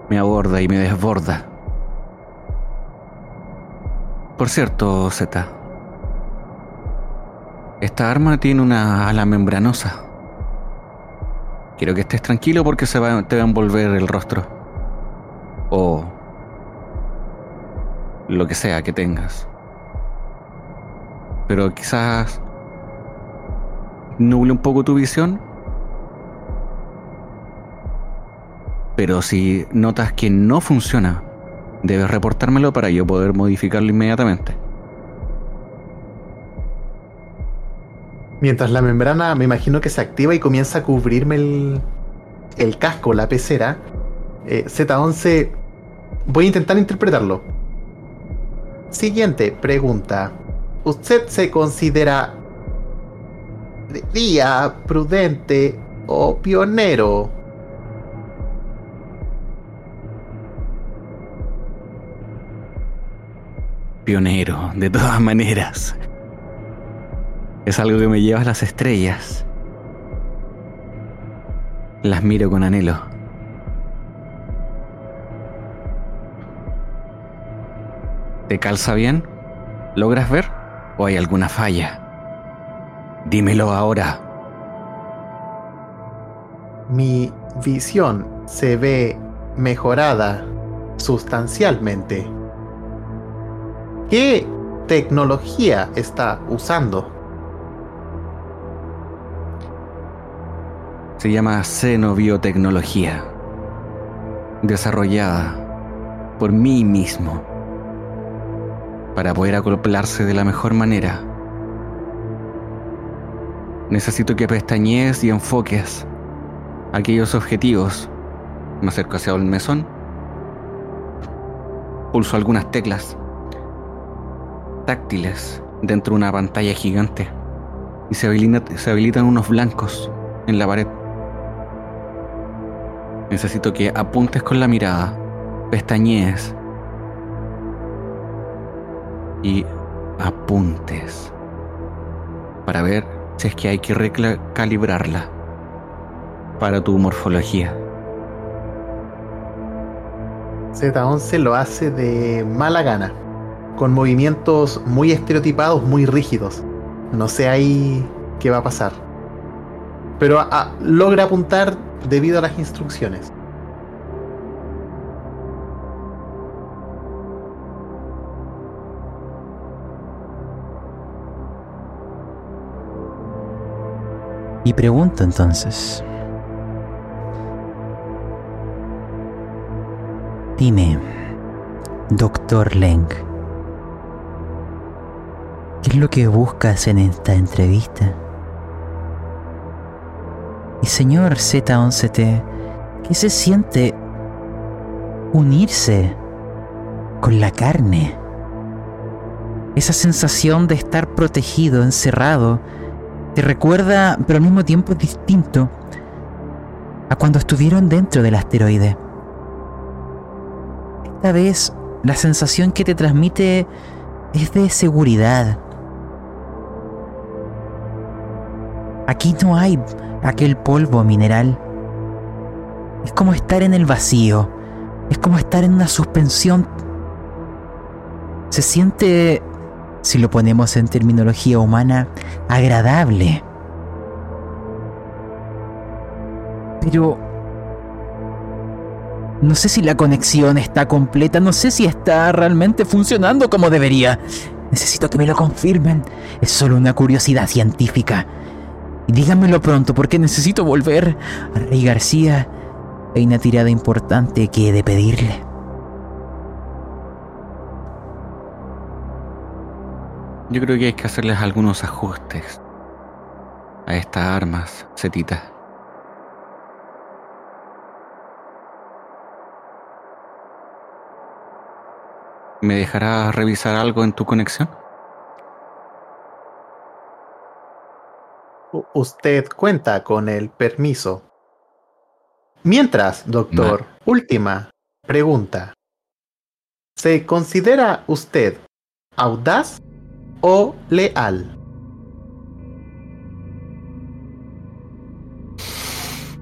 me aborda y me desborda. Por cierto, Z. Esta arma tiene una ala membranosa. Quiero que estés tranquilo porque se va, te va a envolver el rostro. O lo que sea que tengas. Pero quizás nuble un poco tu visión. Pero si notas que no funciona, debes reportármelo para yo poder modificarlo inmediatamente. Mientras la membrana me imagino que se activa y comienza a cubrirme el, casco, la pecera, eh, Z11, voy a intentar interpretarlo. Siguiente pregunta. ¿Usted se considera día prudente o pionero? Pionero, de todas maneras. Es algo que me lleva a las estrellas. Las miro con anhelo. ¿Te calza bien? ¿Logras ver? ¿O hay alguna falla? Dímelo ahora. Mi visión se ve mejorada sustancialmente. ¿Qué tecnología está usando? Se llama xenobiotecnología, desarrollada por mí mismo para poder acoplarse de la mejor manera. Necesito que pestañees y enfoques aquellos objetivos. Me acerco hacia el mesón. Pulso algunas teclas táctiles dentro de una pantalla gigante y se, se habilitan unos blancos en la pared. Necesito que apuntes con la mirada, pestañees y apuntes para ver si es que hay que recalibrarla para tu morfología. Z11 lo hace de mala gana, con movimientos muy estereotipados, muy rígidos. No sé ahí qué va a pasar. Pero logra apuntar debido a las instrucciones. Y pregunto entonces, dime, doctor Leng, ¿qué es lo que buscas en esta entrevista? Señor Z11T, ¿qué se siente unirse con la carne? Esa sensación de estar protegido, encerrado, te recuerda, pero al mismo tiempo es distinto, a cuando estuvieron dentro del asteroide. Esta vez la sensación que te transmite es de seguridad. Aquí no hay aquel polvo mineral. Es como estar en el vacío. Es como estar en una suspensión. Se siente si lo ponemos en terminología humana, agradable. Pero no sé si la conexión está completa, no sé si está realmente funcionando como debería. Necesito que me lo confirmen. Es solo una curiosidad científica. Y díganmelo pronto porque necesito volver a Rey García. Hay una tirada importante que he de pedirle. Yo creo que hay que hacerles algunos ajustes a estas armas, Setita. ¿Me dejarás revisar algo en tu conexión? Usted cuenta con el permiso. Mientras, doctor, última pregunta. ¿Se considera usted audaz o leal?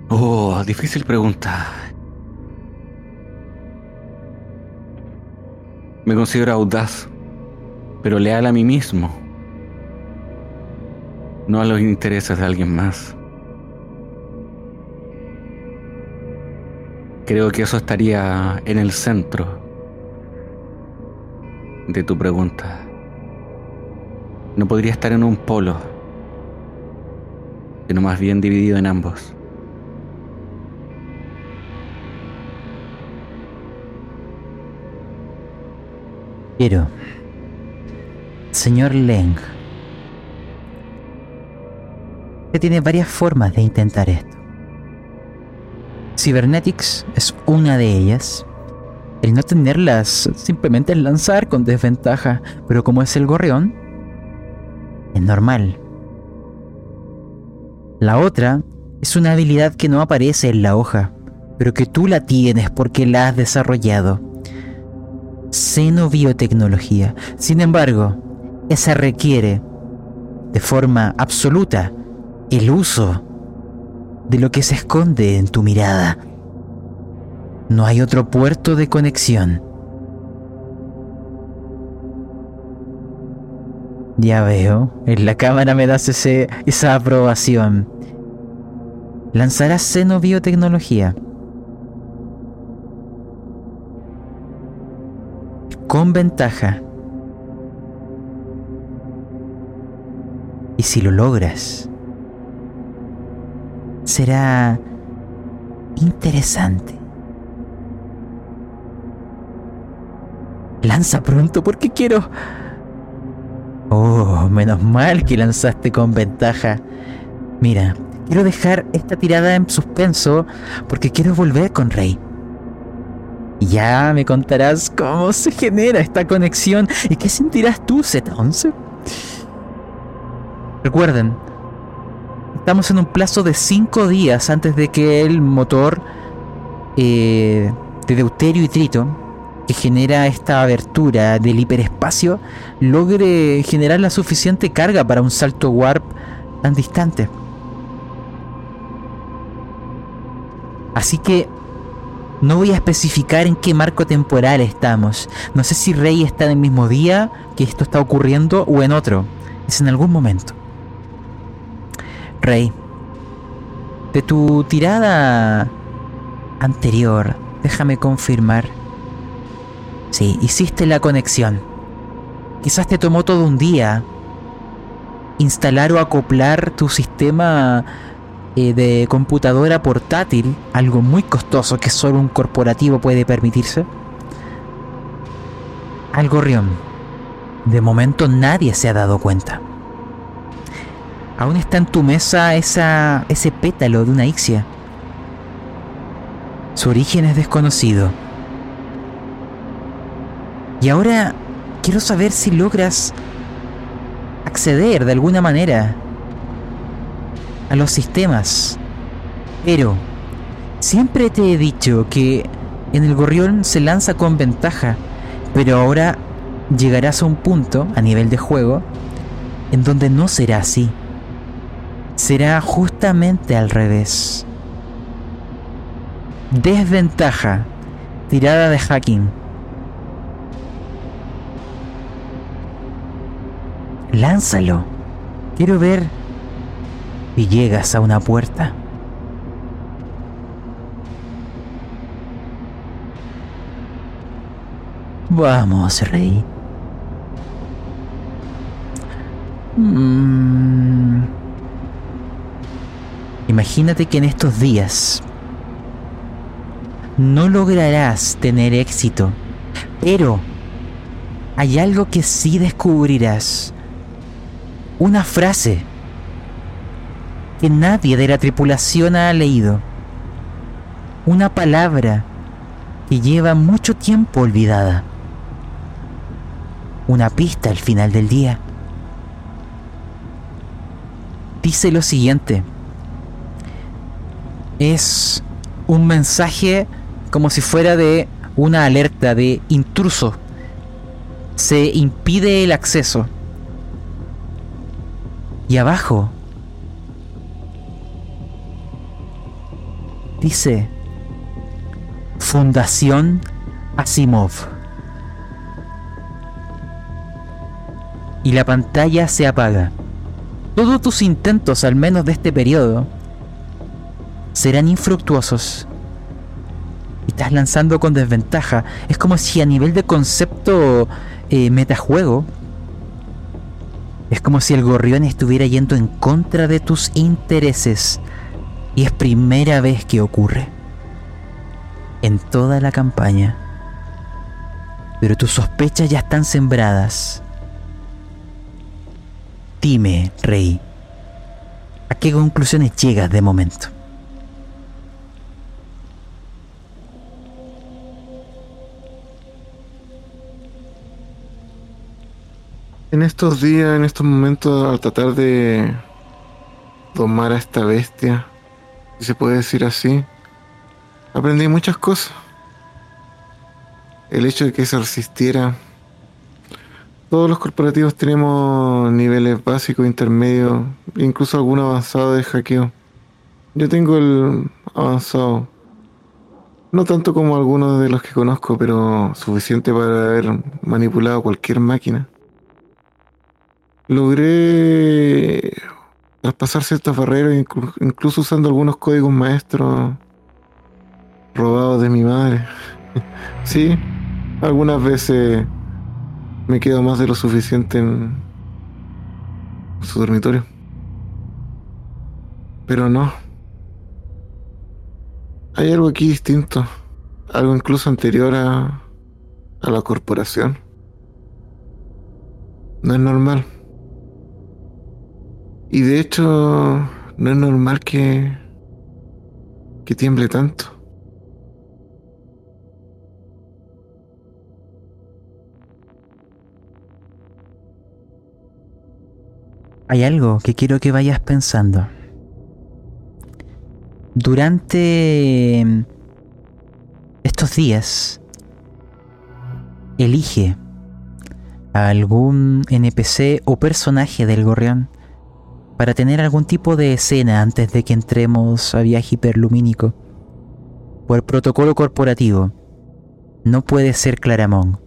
Oh, difícil pregunta. Me considero audaz, pero leal a mí mismo, no a los intereses de alguien más. Creo que eso estaría en el centro de tu pregunta no podría estar en un polo, sino más bien dividido en ambos. Quiero, señor Leng, que tiene varias formas de intentar esto. Cybernetics es una de ellas. El no tenerlas simplemente es lanzar con desventaja, pero como es el gorrión, es normal. La otra es una habilidad que no aparece en la hoja, pero que tú la tienes porque la has desarrollado. Xenobiotecnología. Sin embargo, esa requiere, de forma absoluta, el uso de lo que se esconde en tu mirada. No hay otro puerto de conexión. Ya veo, en la cámara me das esa aprobación. Lanzarás xenobiotecnología. Con ventaja. Y si lo logras, será interesante. Lanza pronto porque quiero Oh, menos mal que lanzaste con ventaja. Mira, quiero dejar esta tirada en suspenso porque quiero volver con Rey. Ya me contarás cómo se genera esta conexión y qué sentirás tú, Z11. Recuerden, estamos en un plazo de 5 días antes de que el motor eh, de Deuterio y Trito que genera esta abertura del hiperespacio logre generar la suficiente carga para un salto warp tan distante. Así que no voy a especificar en qué marco temporal estamos. No sé si Rey está en el mismo día que esto está ocurriendo o en otro. Es en algún momento. Rey, de tu tirada anterior, déjame confirmar. Sí, hiciste la conexión. Quizás te tomó todo un día instalar o acoplar tu sistema eh, de computadora portátil, algo muy costoso que solo un corporativo puede permitirse. Al gorrión. De momento nadie se ha dado cuenta. Aún está en tu mesa esa, ese pétalo de una ixia. Su origen es desconocido. Y ahora quiero saber si logras acceder de alguna manera a los sistemas. Pero siempre te he dicho que en el gorrión se lanza con ventaja, pero ahora llegarás a un punto a nivel de juego en donde no será así. Será justamente al revés. Desventaja. Tirada de hacking. Lánzalo. Quiero ver y llegas a una puerta. Vamos, rey. Mm. Imagínate que en estos días no lograrás tener éxito, pero hay algo que sí descubrirás. Una frase que nadie de la tripulación ha leído. Una palabra que lleva mucho tiempo olvidada. Una pista al final del día. Dice lo siguiente. Es un mensaje como si fuera de una alerta de intruso. Se impide el acceso. Y abajo dice Fundación Asimov. Y la pantalla se apaga. Todos tus intentos, al menos de este periodo, serán infructuosos. Estás lanzando con desventaja. Es como si a nivel de concepto eh, metajuego, es como si el gorrión estuviera yendo en contra de tus intereses y es primera vez que ocurre. En toda la campaña. Pero tus sospechas ya están sembradas. Dime, rey, ¿a qué conclusiones llegas de momento? En estos días, en estos momentos, al tratar de domar a esta bestia, si se puede decir así, aprendí muchas cosas. El hecho de que se resistiera. Todos los corporativos tenemos niveles básicos, intermedios, incluso algunos avanzados de hackeo. Yo tengo el avanzado. No tanto como algunos de los que conozco, pero suficiente para haber manipulado cualquier máquina. Logré traspasar ciertas barreras, incluso usando algunos códigos maestros robados de mi madre. sí, algunas veces me quedo más de lo suficiente en su dormitorio. Pero no. Hay algo aquí distinto. Algo incluso anterior a, a la corporación. No es normal. Y de hecho, no es normal que, que tiemble tanto. Hay algo que quiero que vayas pensando. Durante estos días, elige a algún NPC o personaje del gorrión para tener algún tipo de escena antes de que entremos a viaje hiperlumínico. Por protocolo corporativo, no puede ser Claramón.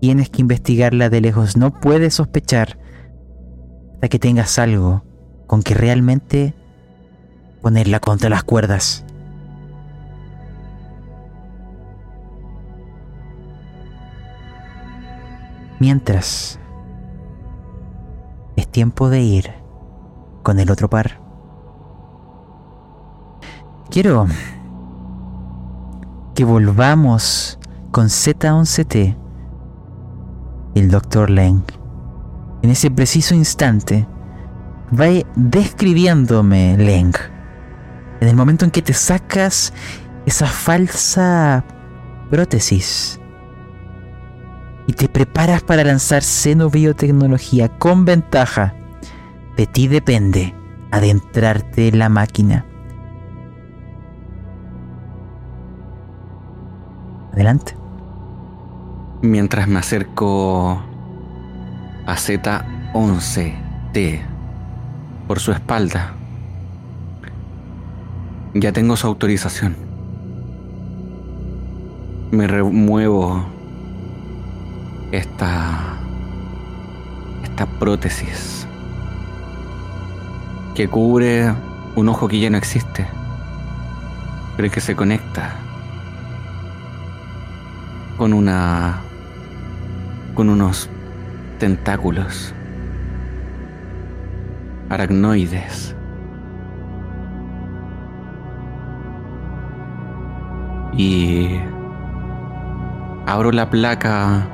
Tienes que investigarla de lejos, no puedes sospechar hasta que tengas algo con que realmente ponerla contra las cuerdas. Mientras, es tiempo de ir con el otro par. Quiero que volvamos con Z11T el Dr. Leng. En ese preciso instante, va describiéndome Leng. En el momento en que te sacas esa falsa prótesis y te preparas para lanzar biotecnología con ventaja, de ti depende adentrarte en la máquina. Adelante. Mientras me acerco a Z11T por su espalda, ya tengo su autorización. Me remuevo esta esta prótesis que cubre un ojo que ya no existe, pero que se conecta con una con unos tentáculos aracnoides. Y abro la placa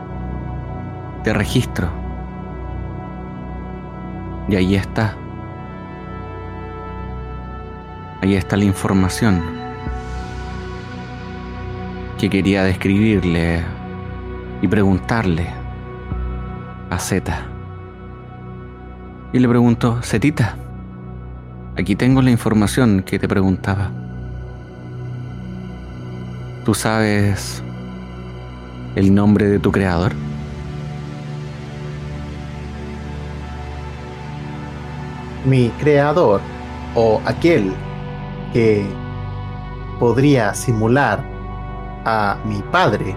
de registro. Y ahí está. Ahí está la información que quería describirle y preguntarle a Zeta. Y le pregunto, Zetita, aquí tengo la información que te preguntaba. ¿Tú sabes el nombre de tu creador? Mi creador, o aquel que podría simular a mi padre,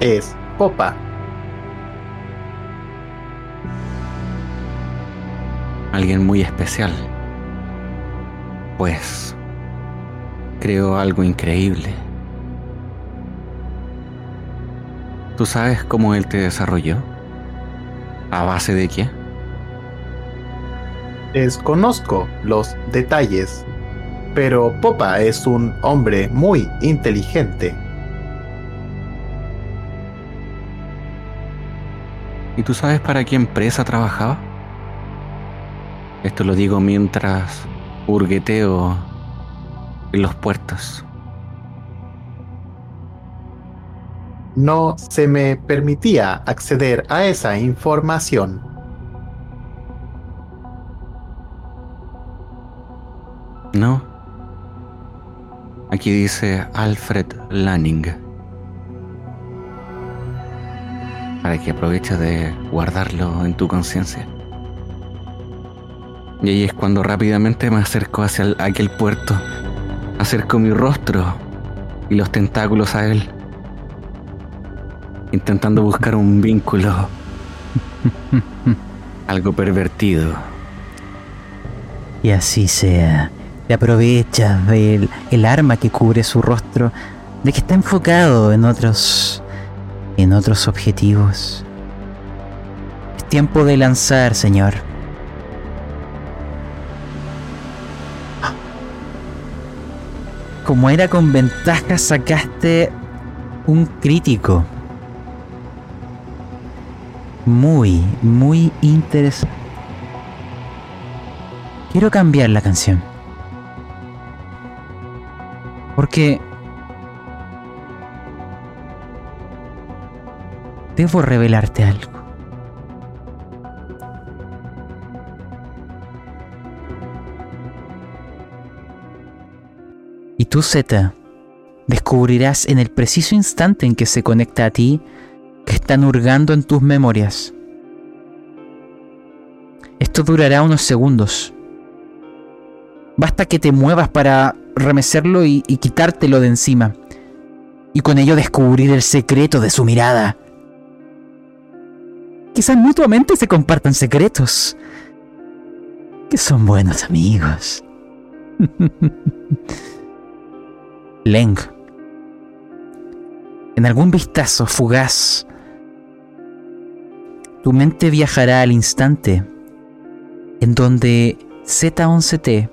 es Popa. Alguien muy especial. Pues creo algo increíble. ¿Tú sabes cómo él te desarrolló? ¿A base de qué? Desconozco los detalles, pero Popa es un hombre muy inteligente. ¿Y tú sabes para qué empresa trabajaba? Esto lo digo mientras hurgueteo en los puertos. no se me permitía acceder a esa información. No. Aquí dice Alfred Lanning. Para que aproveches de guardarlo en tu conciencia. Y ahí es cuando rápidamente me acerco hacia aquel puerto. Acerco mi rostro y los tentáculos a él intentando buscar un vínculo. Algo pervertido. Y así sea. Te aprovechas del el arma que cubre su rostro, de que está enfocado en otros en otros objetivos. Es tiempo de lanzar, señor. Como era con ventaja, sacaste un crítico muy, muy interesante. Quiero cambiar la canción. Porque debo revelarte algo. Y tú, Z, descubrirás en el preciso instante en que se conecta a ti que están hurgando en tus memorias. Esto durará unos segundos. Basta que te muevas para remecerlo y, y quitártelo de encima. Y con ello descubrir el secreto de su mirada. Quizás mutuamente se compartan secretos. Que son buenos amigos. Leng. En algún vistazo fugaz, tu mente viajará al instante en donde Z11T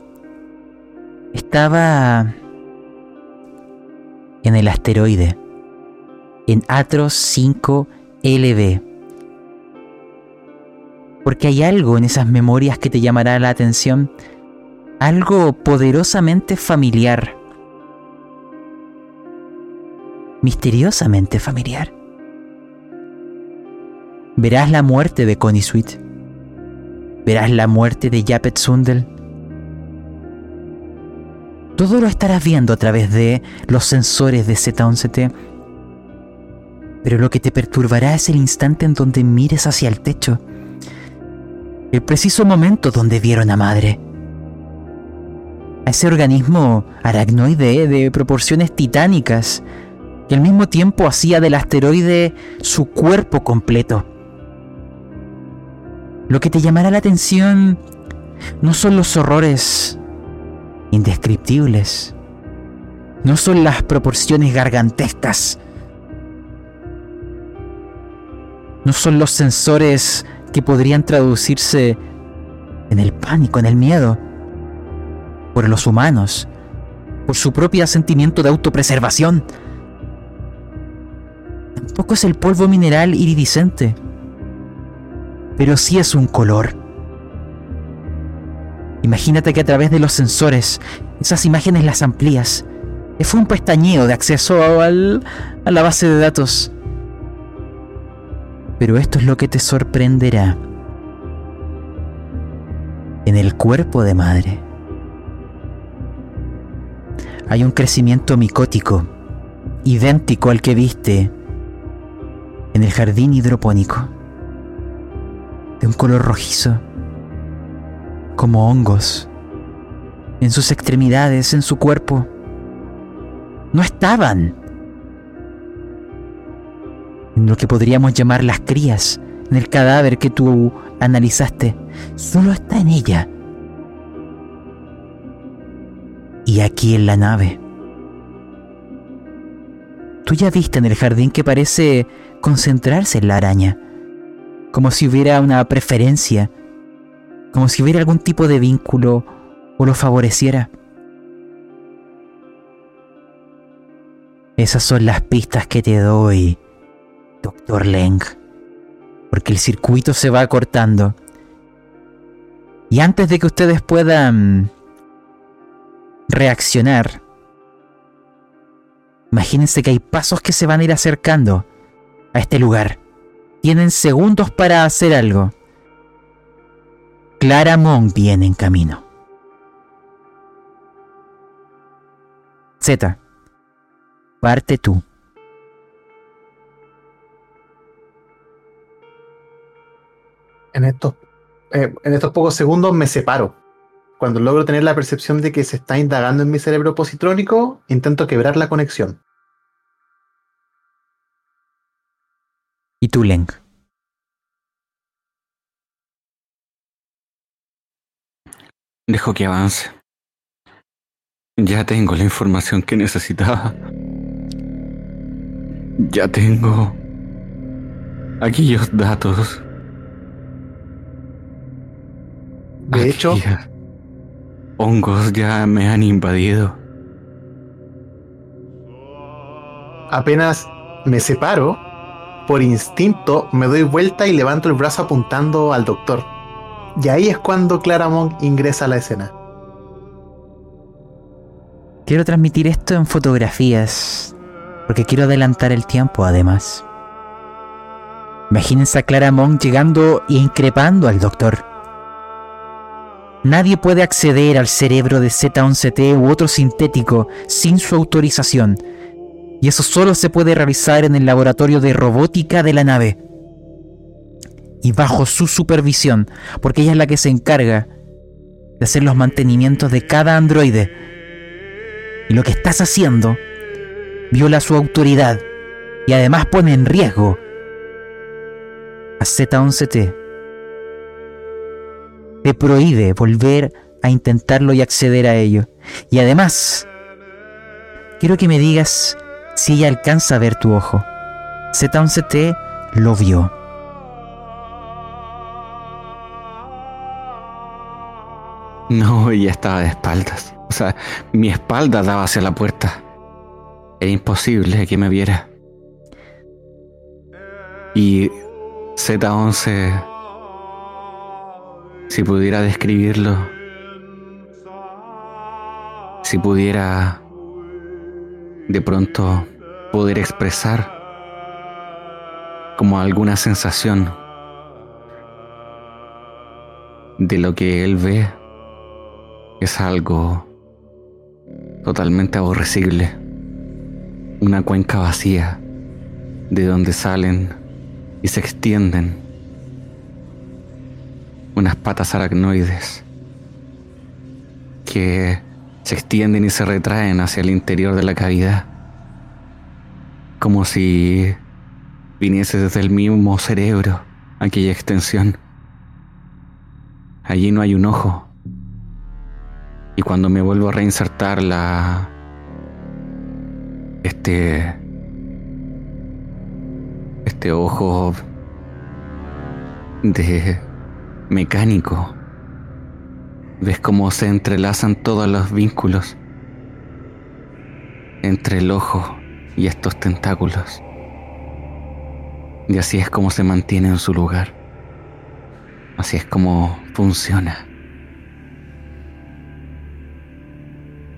estaba en el asteroide, en Atros 5 LB. Porque hay algo en esas memorias que te llamará la atención, algo poderosamente familiar, misteriosamente familiar. Verás la muerte de Connie Sweet. Verás la muerte de Japet Sundel. Todo lo estarás viendo a través de los sensores de Z11T. Pero lo que te perturbará es el instante en donde mires hacia el techo. El preciso momento donde vieron a madre. A ese organismo aracnoide de proporciones titánicas que al mismo tiempo hacía del asteroide su cuerpo completo. Lo que te llamará la atención no son los horrores indescriptibles, no son las proporciones gargantescas, no son los sensores que podrían traducirse en el pánico, en el miedo, por los humanos, por su propio sentimiento de autopreservación. Tampoco es el polvo mineral iridiscente pero sí es un color. Imagínate que a través de los sensores, esas imágenes las amplías. Fue un pestañeo de acceso al, a la base de datos. Pero esto es lo que te sorprenderá. En el cuerpo de madre hay un crecimiento micótico, idéntico al que viste en el jardín hidropónico de un color rojizo, como hongos, en sus extremidades, en su cuerpo. No estaban en lo que podríamos llamar las crías, en el cadáver que tú analizaste. Solo está en ella. Y aquí en la nave. Tú ya viste en el jardín que parece concentrarse en la araña como si hubiera una preferencia, como si hubiera algún tipo de vínculo o lo favoreciera. Esas son las pistas que te doy, doctor Leng, porque el circuito se va cortando. Y antes de que ustedes puedan reaccionar, imagínense que hay pasos que se van a ir acercando a este lugar. Tienen segundos para hacer algo. Clara Monk viene en camino. Z. Parte tú. En estos, eh, en estos pocos segundos me separo. Cuando logro tener la percepción de que se está indagando en mi cerebro positrónico, intento quebrar la conexión. y tú, Leng. Dejo que avance. Ya tengo la información que necesitaba. Ya tengo aquellos datos. De hecho, Aquellas hongos ya me han invadido. apenas me separo, por instinto me doy vuelta y levanto el brazo apuntando al doctor. Y ahí es cuando Claramont ingresa a la escena. Quiero transmitir esto en fotografías, porque quiero adelantar el tiempo además. Imagínense a Clara Monk llegando e increpando al doctor. Nadie puede acceder al cerebro de Z11T u otro sintético sin su autorización. Y eso solo se puede realizar en el laboratorio de robótica de la nave. Y bajo su supervisión, porque ella es la que se encarga de hacer los mantenimientos de cada androide. Y lo que estás haciendo viola su autoridad y además pone en riesgo a Z11T. Te prohíbe volver a intentarlo y acceder a ello. Y además, quiero que me digas si ella alcanza a ver tu ojo. Z11T lo vio. No, ella estaba de espaldas. O sea, mi espalda daba hacia la puerta. Era imposible que me viera. Y Z11, si pudiera describirlo, si pudiera de pronto poder expresar como alguna sensación de lo que él ve, es algo totalmente aborrecible. Una cuenca vacía de donde salen y se extienden unas patas aracnoides que se extienden y se retraen hacia el interior de la cavidad, como si viniese desde el mismo cerebro aquella extensión. Allí no hay un ojo, y cuando me vuelvo a reinsertar la. Este. Este ojo. de. mecánico. Ves cómo se entrelazan todos los vínculos entre el ojo y estos tentáculos. Y así es como se mantiene en su lugar. Así es como funciona.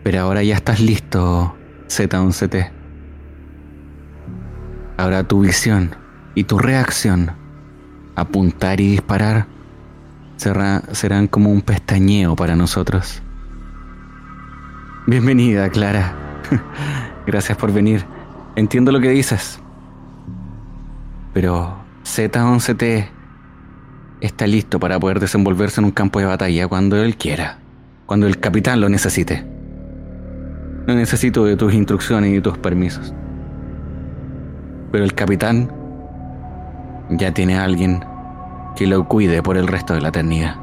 Pero ahora ya estás listo, Z11T. Ahora tu visión y tu reacción, apuntar y disparar, serán como un pestañeo para nosotros. Bienvenida, Clara. Gracias por venir. Entiendo lo que dices. Pero Z11T está listo para poder desenvolverse en un campo de batalla cuando él quiera, cuando el capitán lo necesite. No necesito de tus instrucciones y tus permisos. Pero el capitán ya tiene a alguien que lo cuide por el resto de la eternidad.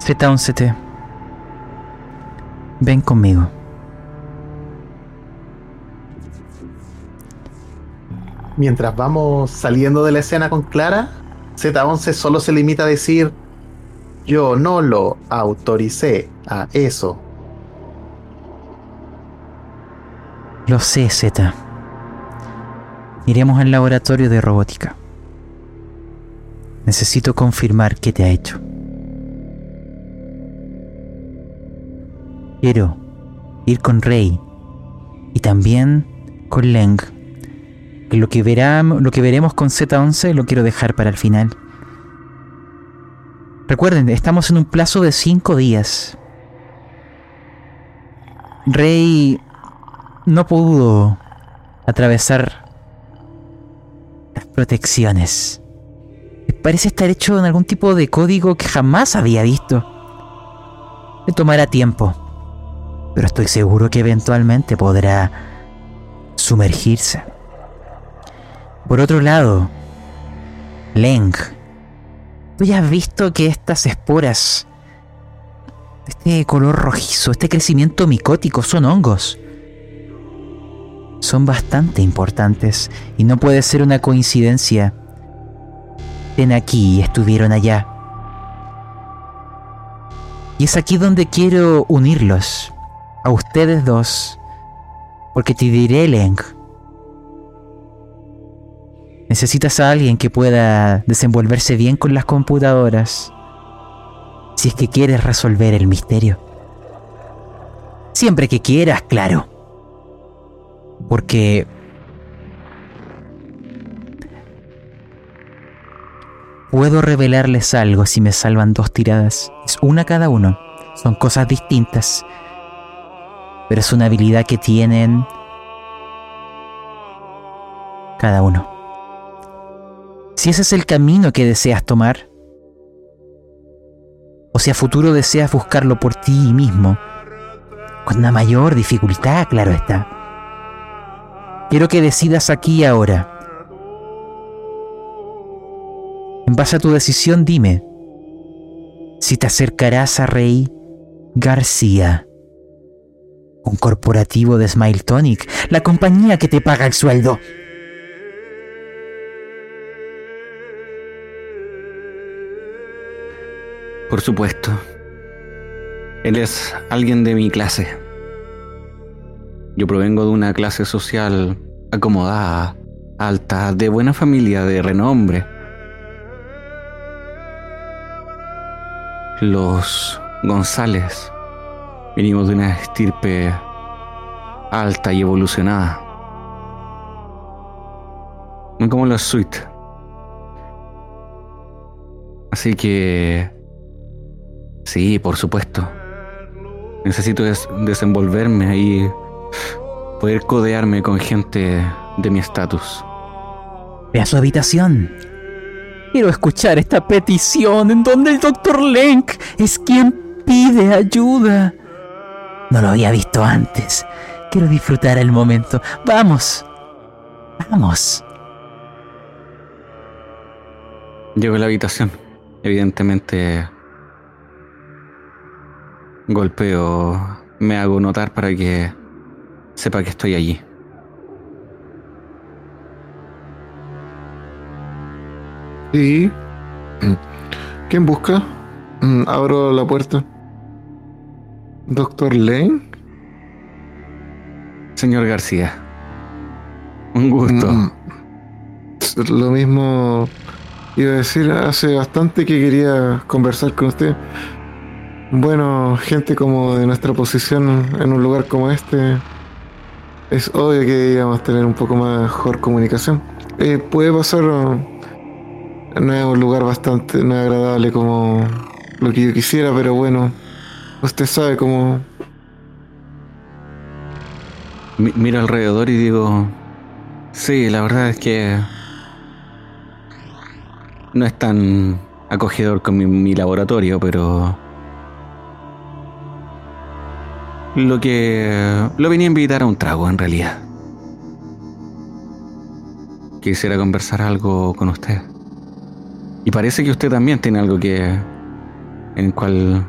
Z11T. Ven conmigo. Mientras vamos saliendo de la escena con Clara, Z11 solo se limita a decir yo no lo autoricé a eso. Lo sé, Z. Iremos al laboratorio de robótica. Necesito confirmar qué te ha hecho. Quiero ir con Rey y también con Leng. Lo que, lo que veremos con Z11 lo quiero dejar para el final. Recuerden, estamos en un plazo de cinco días. Rey no pudo atravesar las protecciones. Parece estar hecho en algún tipo de código que jamás había visto. Le tomará tiempo, pero estoy seguro que eventualmente podrá sumergirse. Por otro lado, Leng Tú ya has visto que estas esporas, este color rojizo, este crecimiento micótico son hongos. Son bastante importantes y no puede ser una coincidencia. Estén aquí y estuvieron allá. Y es aquí donde quiero unirlos, a ustedes dos, porque te diré, Leng, Necesitas a alguien que pueda desenvolverse bien con las computadoras si es que quieres resolver el misterio. Siempre que quieras, claro. Porque puedo revelarles algo si me salvan dos tiradas. Es una cada uno. Son cosas distintas. pero es una habilidad que tienen cada uno. Si ese es el camino que deseas tomar, o si a futuro deseas buscarlo por ti mismo, con una mayor dificultad, claro está. Quiero que decidas aquí y ahora. En base a tu decisión, dime si te acercarás a Rey García, un corporativo de Smile Tonic, la compañía que te paga el sueldo. Por supuesto. Él es alguien de mi clase. Yo provengo de una clase social acomodada, alta, de buena familia, de renombre. Los González venimos de una estirpe alta y evolucionada. No como los Sweet. Así que Sí, por supuesto. Necesito desenvolverme y poder codearme con gente de mi estatus. Ve a su habitación. Quiero escuchar esta petición en donde el Dr. Lenk es quien pide ayuda. No lo había visto antes. Quiero disfrutar el momento. Vamos. Vamos. Llego a la habitación. Evidentemente Golpeo, me hago notar para que sepa que estoy allí. Sí. ¿Quién busca? Mm, abro la puerta. ¿Doctor Lane? Señor García. Un gusto. Mm, lo mismo iba a decir, hace bastante que quería conversar con usted. Bueno, gente como de nuestra posición en un lugar como este, es obvio que deberíamos tener un poco mejor comunicación. Eh, puede pasar, no es un lugar bastante no agradable como lo que yo quisiera, pero bueno, usted sabe cómo... miro alrededor y digo, sí, la verdad es que no es tan acogedor con mi laboratorio, pero lo que lo venía a invitar a un trago en realidad. Quisiera conversar algo con usted. Y parece que usted también tiene algo que en el cual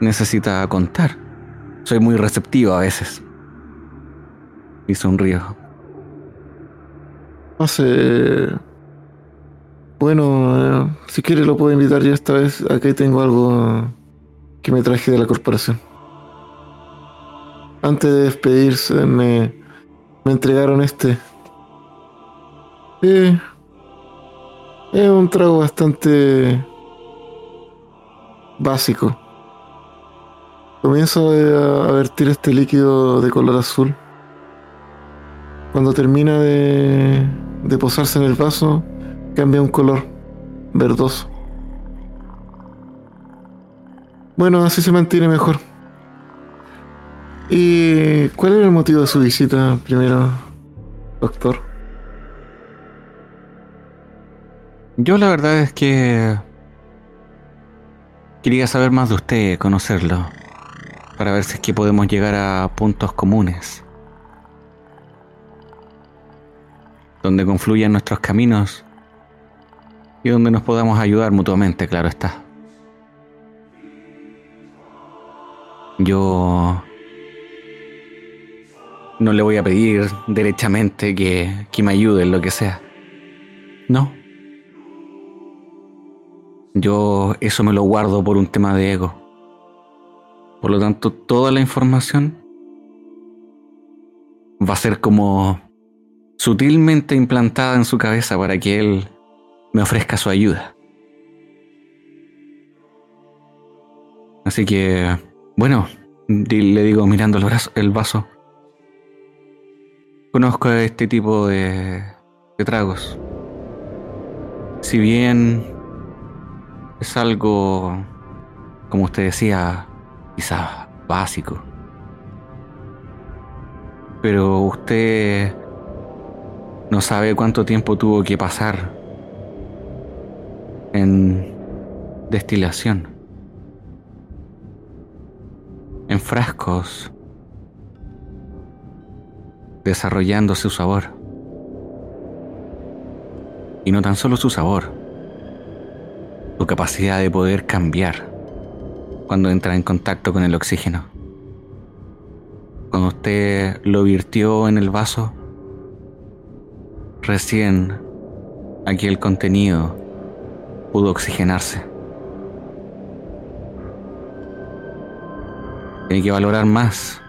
necesita contar. Soy muy receptivo a veces. Y sonrío. No sé. Bueno, eh, si quiere lo puedo invitar ya esta vez. Aquí tengo algo que me traje de la corporación. Antes de despedirse me, me entregaron este. es un trago bastante básico. Comienzo a vertir este líquido de color azul. Cuando termina de, de posarse en el vaso, cambia un color verdoso. Bueno, así se mantiene mejor. ¿Y cuál era el motivo de su visita primero, doctor? Yo la verdad es que quería saber más de usted, conocerlo, para ver si es que podemos llegar a puntos comunes, donde confluyan nuestros caminos y donde nos podamos ayudar mutuamente, claro está. Yo no le voy a pedir derechamente que, que me ayude en lo que sea. No. Yo eso me lo guardo por un tema de ego. Por lo tanto, toda la información va a ser como sutilmente implantada en su cabeza para que él me ofrezca su ayuda. Así que, bueno, le digo mirando el, el vaso, Conozco este tipo de, tragos. Si bien es algo, como usted decía, quizás básico, Pero usted no sabe cuánto tiempo tuvo que pasar en destilación, en frascos, desarrollando su sabor. Y no tan solo su sabor, su capacidad de poder cambiar cuando entra en contacto con el oxígeno. Cuando usted lo virtió en el vaso, recién aquí el contenido pudo oxigenarse. Tiene que valorar más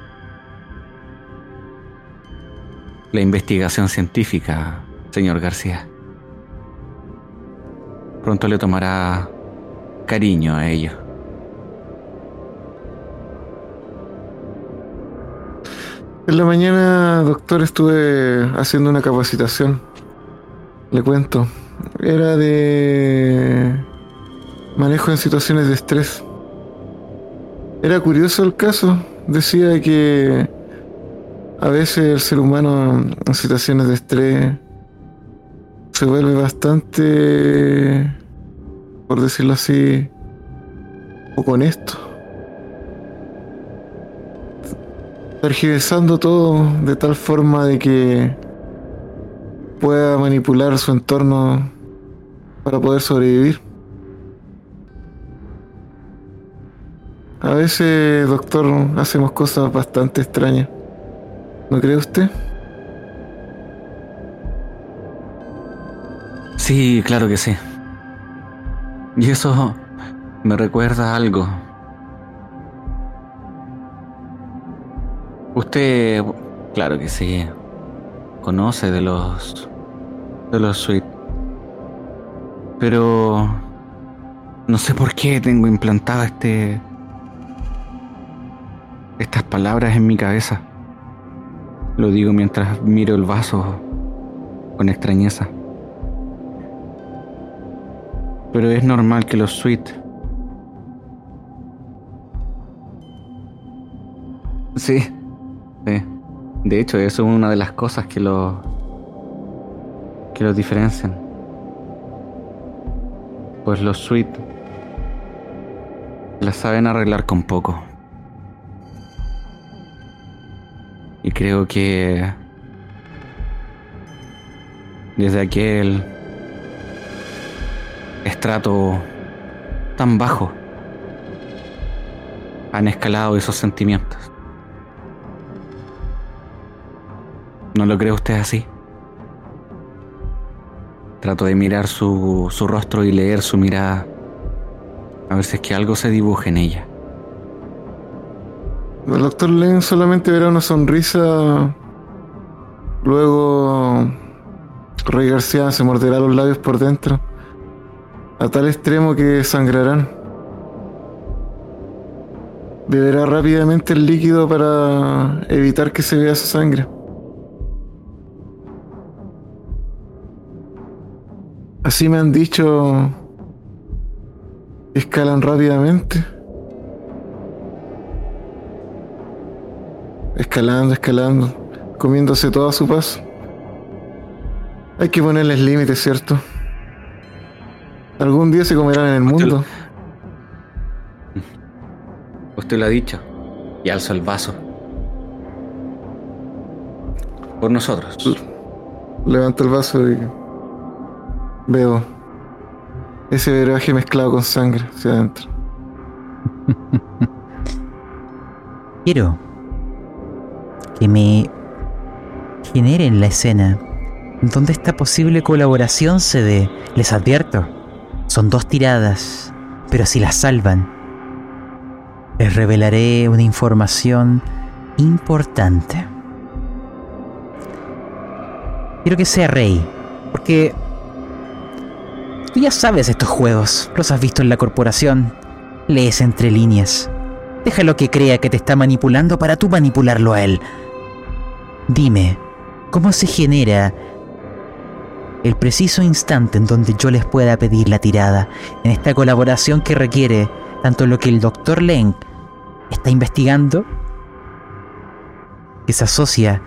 la investigación científica, señor García. Pronto le tomará cariño a ello. En la mañana, doctor, estuve haciendo una capacitación. Le cuento. Era de manejo en situaciones de estrés. Era curioso el caso. Decía que a veces el ser humano en situaciones de estrés se vuelve bastante, por decirlo así, poco honesto. Tergiversando todo de tal forma de que pueda manipular su entorno para poder sobrevivir. A veces, doctor, hacemos cosas bastante extrañas. ¿No cree usted? Sí, claro que sí. Y eso me recuerda algo. Usted, claro que sí, conoce de los de los suites. Pero no sé por qué tengo implantada este estas palabras en mi cabeza. Lo digo mientras miro el vaso con extrañeza. Pero es normal que los suites... Sí, sí. De hecho, eso es una de las cosas que los que los diferencian. Pues los suites las saben arreglar con poco. Y creo que desde aquel estrato tan bajo han escalado esos sentimientos. ¿No lo cree usted así? Trato de mirar su, su rostro y leer su mirada. A ver si es que algo se dibuja en ella. El doctor Len solamente verá una sonrisa. Luego Rey García se morderá los labios por dentro. A tal extremo que sangrarán. Beberá rápidamente el líquido para evitar que se vea su sangre. Así me han dicho. Escalan rápidamente. Escalando, escalando, comiéndose todo a su paso. Hay que ponerles límites, ¿cierto? Algún día se comerán en el mundo. Usted lo ha dicho. Y alzo el vaso. Por nosotros. Levanto el vaso y veo ese veraje mezclado con sangre hacia adentro. Quiero que me generen la escena donde esta posible colaboración se dé. Les advierto, son dos tiradas, pero si las salvan, les revelaré una información importante. Quiero que sea rey, porque tú ya sabes estos juegos, los has visto en la corporación, lees entre líneas. Déjalo que crea que te está manipulando para tú manipularlo a él. Dime, ¿cómo se genera el preciso instante en donde yo les pueda pedir la tirada en esta colaboración que requiere tanto lo que el doctor Leng está investigando, que se asocia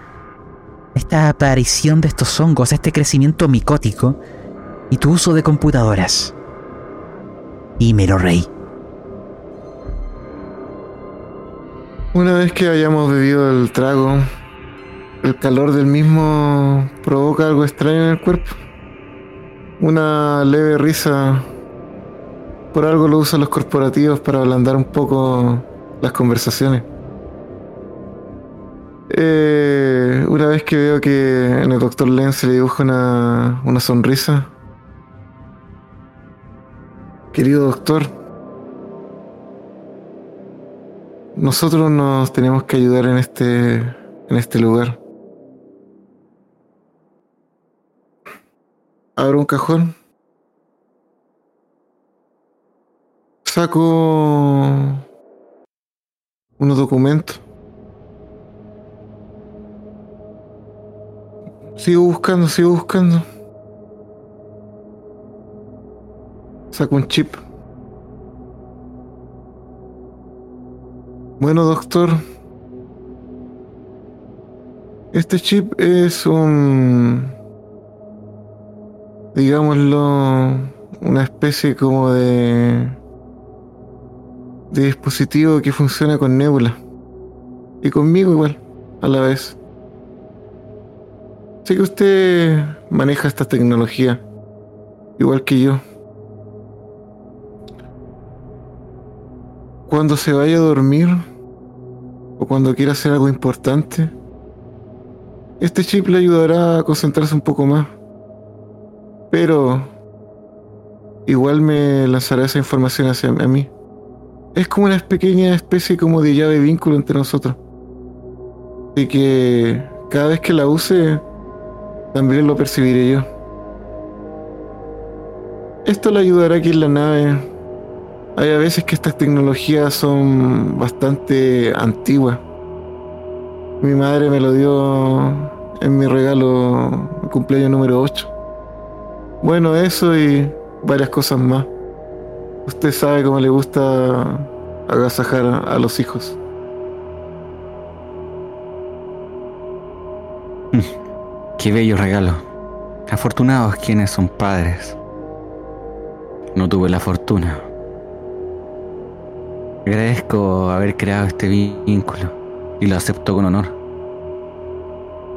esta aparición de estos hongos, este crecimiento micótico y tu uso de computadoras. Dímelo, Rey. Una vez que hayamos bebido el trago, el calor del mismo provoca algo extraño en el cuerpo. Una leve risa. Por algo lo usan los corporativos para ablandar un poco las conversaciones. Eh, una vez que veo que en el doctor Len se le dibuja una, una sonrisa. Querido doctor, nosotros nos tenemos que ayudar en este, en este lugar. Abro un cajón. Saco unos documentos. Sigo buscando, sigo buscando. Saco un chip. Bueno, doctor. Este chip es un... Digámoslo, una especie como de... De dispositivo que funciona con Nebula. Y conmigo igual, a la vez. Sé que usted maneja esta tecnología, igual que yo. Cuando se vaya a dormir, o cuando quiera hacer algo importante, este chip le ayudará a concentrarse un poco más. Pero igual me lanzará esa información hacia mí. Es como una pequeña especie como de llave vínculo entre nosotros. Así que cada vez que la use, también lo percibiré yo. Esto le ayudará aquí en la nave. Hay a veces que estas tecnologías son bastante antiguas. Mi madre me lo dio en mi regalo cumpleaños número 8. Bueno, eso y varias cosas más. Usted sabe cómo le gusta agasajar a los hijos. Qué bello regalo. Afortunados quienes son padres. No tuve la fortuna. Agradezco haber creado este vínculo y lo acepto con honor.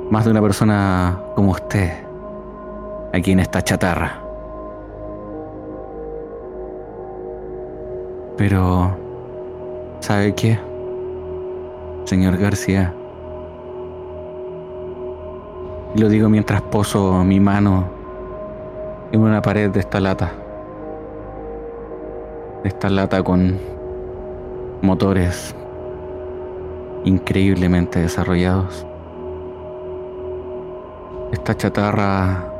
Más de una persona como usted, aquí en esta chatarra. Pero, ¿sabe qué? Señor García, lo digo mientras poso mi mano en una pared de esta lata. De esta lata con motores increíblemente desarrollados. Esta chatarra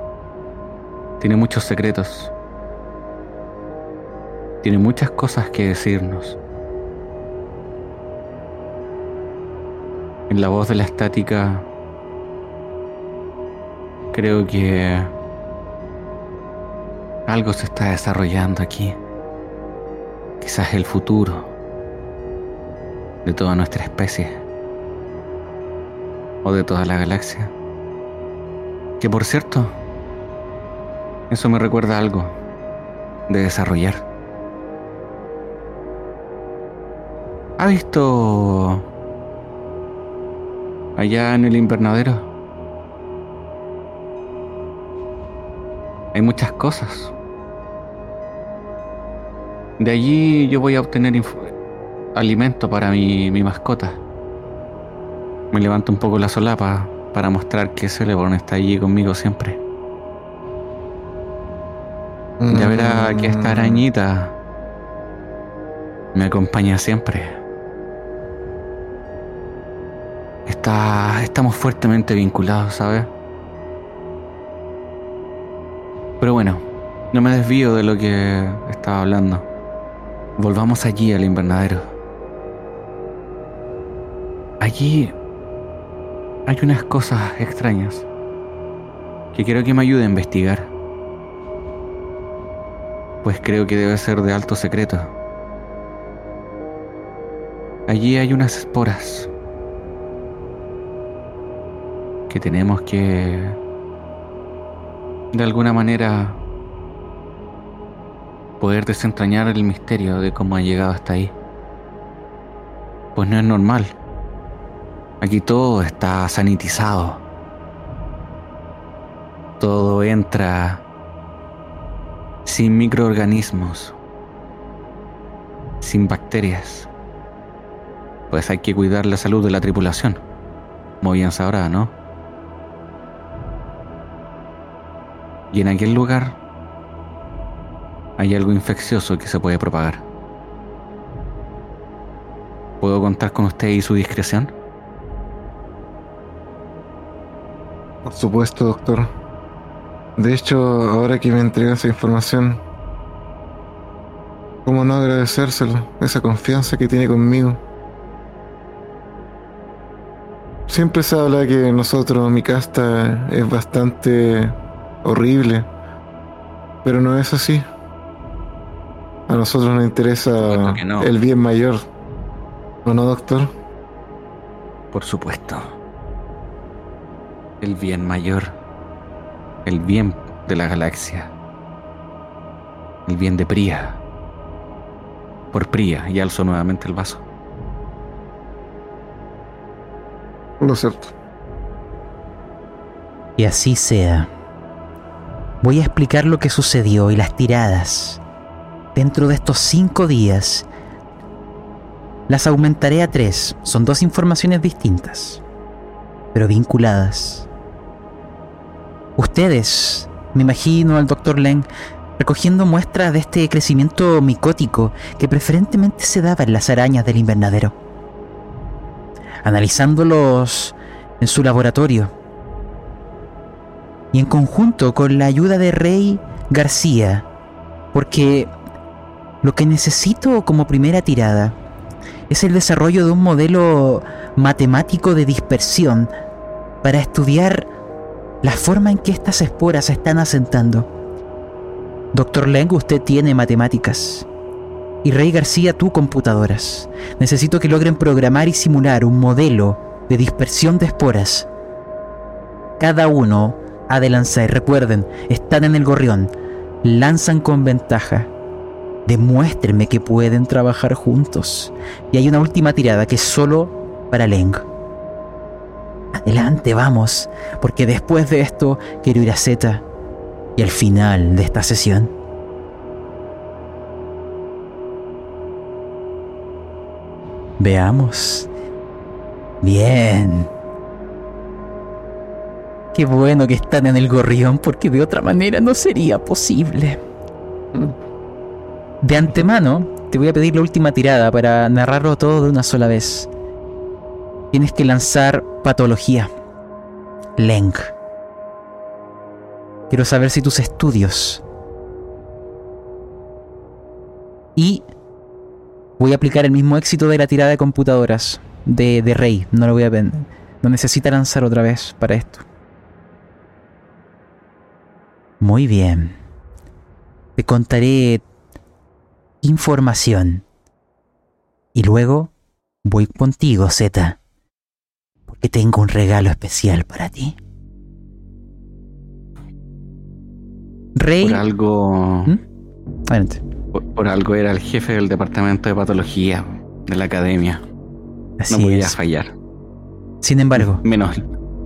tiene muchos secretos. Tiene muchas cosas que decirnos. En la voz de la estática Creo que algo se está desarrollando aquí. Quizás el futuro de toda nuestra especie o de toda la galaxia. Que por cierto, eso me recuerda algo de desarrollar. ¿Ha visto allá en el invernadero? Hay muchas cosas. De allí yo voy a obtener alimento para mi, mascota. Me levanto un poco la solapa para mostrar que Celeborn está allí conmigo siempre. Ya verá que esta mm. arañita me acompaña siempre. Está, estamos fuertemente vinculados, ¿sabes? Pero bueno, no me desvío de lo que estaba hablando. Volvamos allí al invernadero. Allí hay unas cosas extrañas que quiero que me ayude a investigar. Pues creo que debe ser de alto secreto. Allí hay unas esporas. que tenemos que, de alguna manera, poder desentrañar el misterio de cómo ha llegado hasta ahí. Pues no es normal. Aquí todo está sanitizado. Todo entra sin microorganismos, sin bacterias. Pues hay que cuidar la salud de la tripulación. Muy bien sabrá, ¿no? Y en aquel lugar hay algo infeccioso que se puede propagar. ¿Puedo contar con usted y su discreción? Por supuesto, doctor. De hecho, ahora que me entrega esa información, ¿cómo no agradecérselo? Esa confianza que tiene conmigo. Siempre se habla que nosotros, mi casta, es bastante horrible, pero no es así. A nosotros nos interesa no. el bien mayor. ¿O no, doctor? Por supuesto. El bien mayor. El bien de la galaxia. El bien de Pría. Por Pría, y alzo nuevamente el vaso. Lo cierto. Y así sea. Voy a explicar lo que sucedió y las tiradas. Dentro de estos cinco días, las aumentaré a tres. Son dos informaciones distintas, pero vinculadas. Ustedes, me imagino al Dr. Leng, recogiendo muestras de este crecimiento micótico que preferentemente se daba en las arañas del invernadero. Analizándolos en su laboratorio. Y en conjunto con la ayuda de Rey García, porque lo que necesito como primera tirada es el desarrollo de un modelo matemático de dispersión para estudiar la forma en que estas esporas se están asentando. Doctor Leng, usted tiene matemáticas. Y Rey García, tú computadoras. Necesito que logren programar y simular un modelo de dispersión de esporas. Cada uno ha de lanzar. Recuerden, están en el gorrión. Lanzan con ventaja. Demuéstrenme que pueden trabajar juntos. Y hay una última tirada que es solo para Leng. Adelante, vamos, porque después de esto quiero ir a Z y al final de esta sesión. Veamos. Bien. Qué bueno que están en el gorrión porque de otra manera no sería posible. De antemano, te voy a pedir la última tirada para narrarlo todo de una sola vez. Tienes que lanzar patología. Leng. Quiero saber si tus estudios. Y voy a aplicar el mismo éxito de la tirada de computadoras de, de Rey. No lo voy a vender. No necesita lanzar otra vez para esto. Muy bien. Te contaré información. Y luego voy contigo, Z. Porque tengo un regalo especial para ti. Rey. Por algo. ¿Mm? Adelante. Por, por algo era el jefe del departamento de patología de la academia. Así no podía es. fallar. Sin embargo, Menos,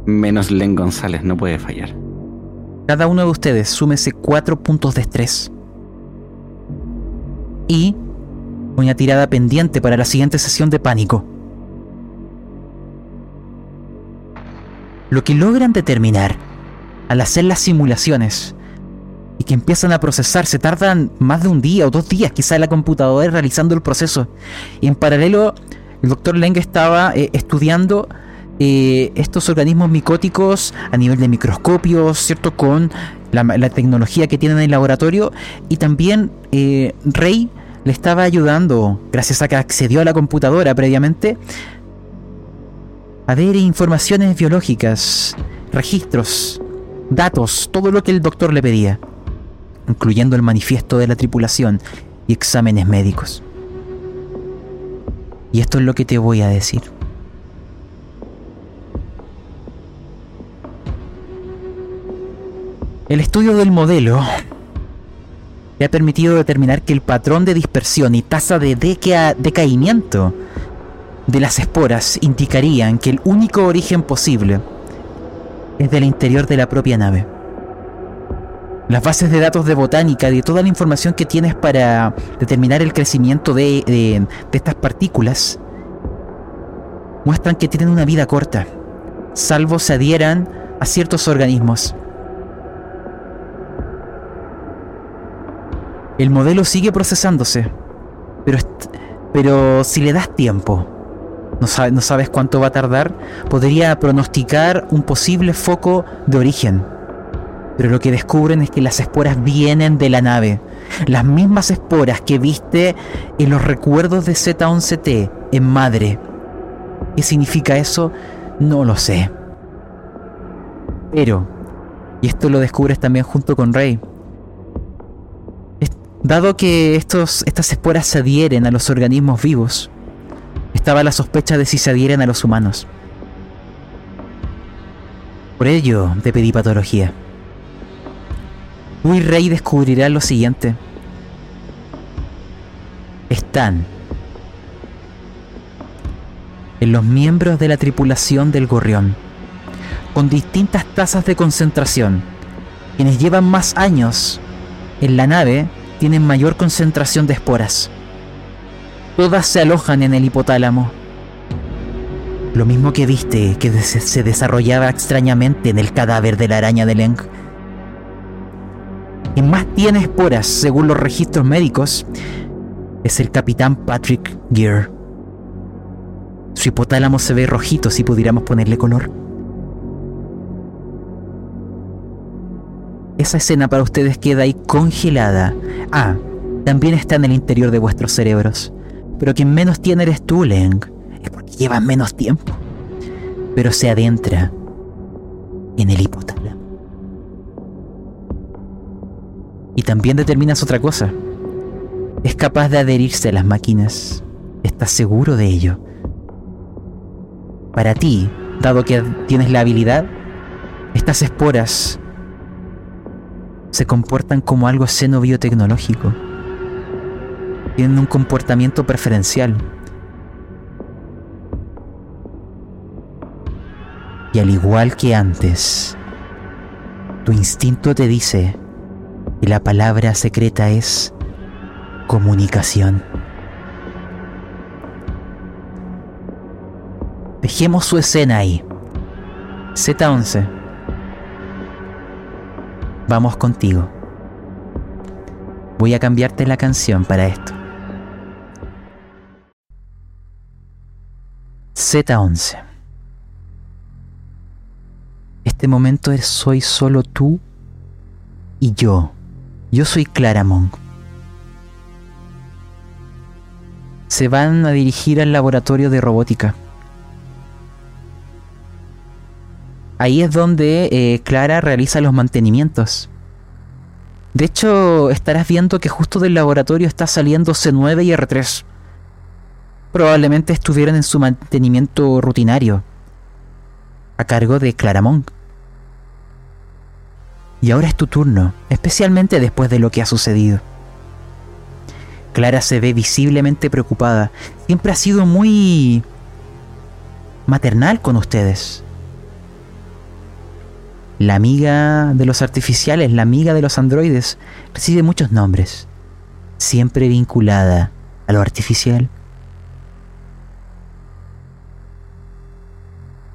menos Len González, no puede fallar. cada uno de ustedes súmese cuatro puntos de estrés. Y una tirada pendiente para la siguiente sesión de pánico. Lo que logran determinar al hacer las simulaciones y que empiezan a procesar, se tardan más de un día o dos días quizá la computadora realizando el proceso. Y en paralelo, el doctor Leng estaba eh, estudiando eh, estos organismos micóticos a nivel de microscopios, ¿cierto? Con la, la tecnología que tienen en el laboratorio. Y también eh, Rey le estaba ayudando, gracias a que accedió a la computadora previamente, a ver informaciones biológicas, registros, datos, todo lo que el doctor le pedía, incluyendo el manifiesto de la tripulación y exámenes médicos. Y esto es lo que te voy a decir. El estudio del modelo te ha permitido determinar que el patrón de dispersión y tasa de deca- decaimiento de las esporas indicarían que el único origen posible es del interior de la propia nave. Las bases de datos de botánica, de toda la información que tienes para determinar el crecimiento de, de- estas partículas, muestran que tienen una vida corta, salvo se adhieran a ciertos organismos. El modelo sigue procesándose, pero, pero si le das tiempo, no, sabe- no sabes cuánto va a tardar, podría pronosticar un posible foco de origen. Pero lo que descubren es que las esporas vienen de la nave. Las mismas esporas que viste en los recuerdos de Z11T en Madre. ¿Qué significa eso? No lo sé. Pero, y esto lo descubres también junto con Rey, dado que estos, estas esporas se adhieren a los organismos vivos, estaba la sospecha de si se adhieren a los humanos. Por ello, te pedí patología. Y Rey descubrirán lo siguiente. Están en los miembros de la tripulación del gorrión, con distintas tasas de concentración. Quienes llevan más años en la nave tienen mayor concentración de esporas. Todas se alojan en el hipotálamo. Lo mismo que viste que se desarrollaba extrañamente en el cadáver de la araña de Leng. Quien más tiene esporas, según los registros médicos, es el capitán Patrick Gear. Su hipotálamo se ve rojito si pudiéramos ponerle color. Esa escena para ustedes queda ahí congelada. Ah, también está en el interior de vuestros cerebros. Pero quien menos tiene eres tú, Leng. Es porque llevas menos tiempo. Pero se adentra en el hipotálamo. Y también determinas otra cosa. Es capaz de adherirse a las máquinas. ¿Estás seguro de ello? Para ti, dado que tienes la habilidad, estas esporas se comportan como algo xenobiotecnológico. Tienen un comportamiento preferencial. Y al igual que antes, tu instinto te dice que la palabra secreta es comunicación. Dejemos su escena ahí. Z11. Vamos contigo. Voy a cambiarte la canción para esto. Z11. Este momento es soy solo tú y yo. Yo soy Claramon. Se van a dirigir al laboratorio de robótica. Ahí es donde eh, Clara realiza los mantenimientos. De hecho, estarás viendo que justo del laboratorio está saliendo C9 y R3. Probablemente estuvieran en su mantenimiento rutinario, a cargo de Claramont. Y ahora es tu turno, especialmente después de lo que ha sucedido. Clara se ve visiblemente preocupada. Siempre ha sido muy maternal con ustedes. La amiga de los artificiales, la amiga de los androides, recibe muchos nombres, siempre vinculada a lo artificial.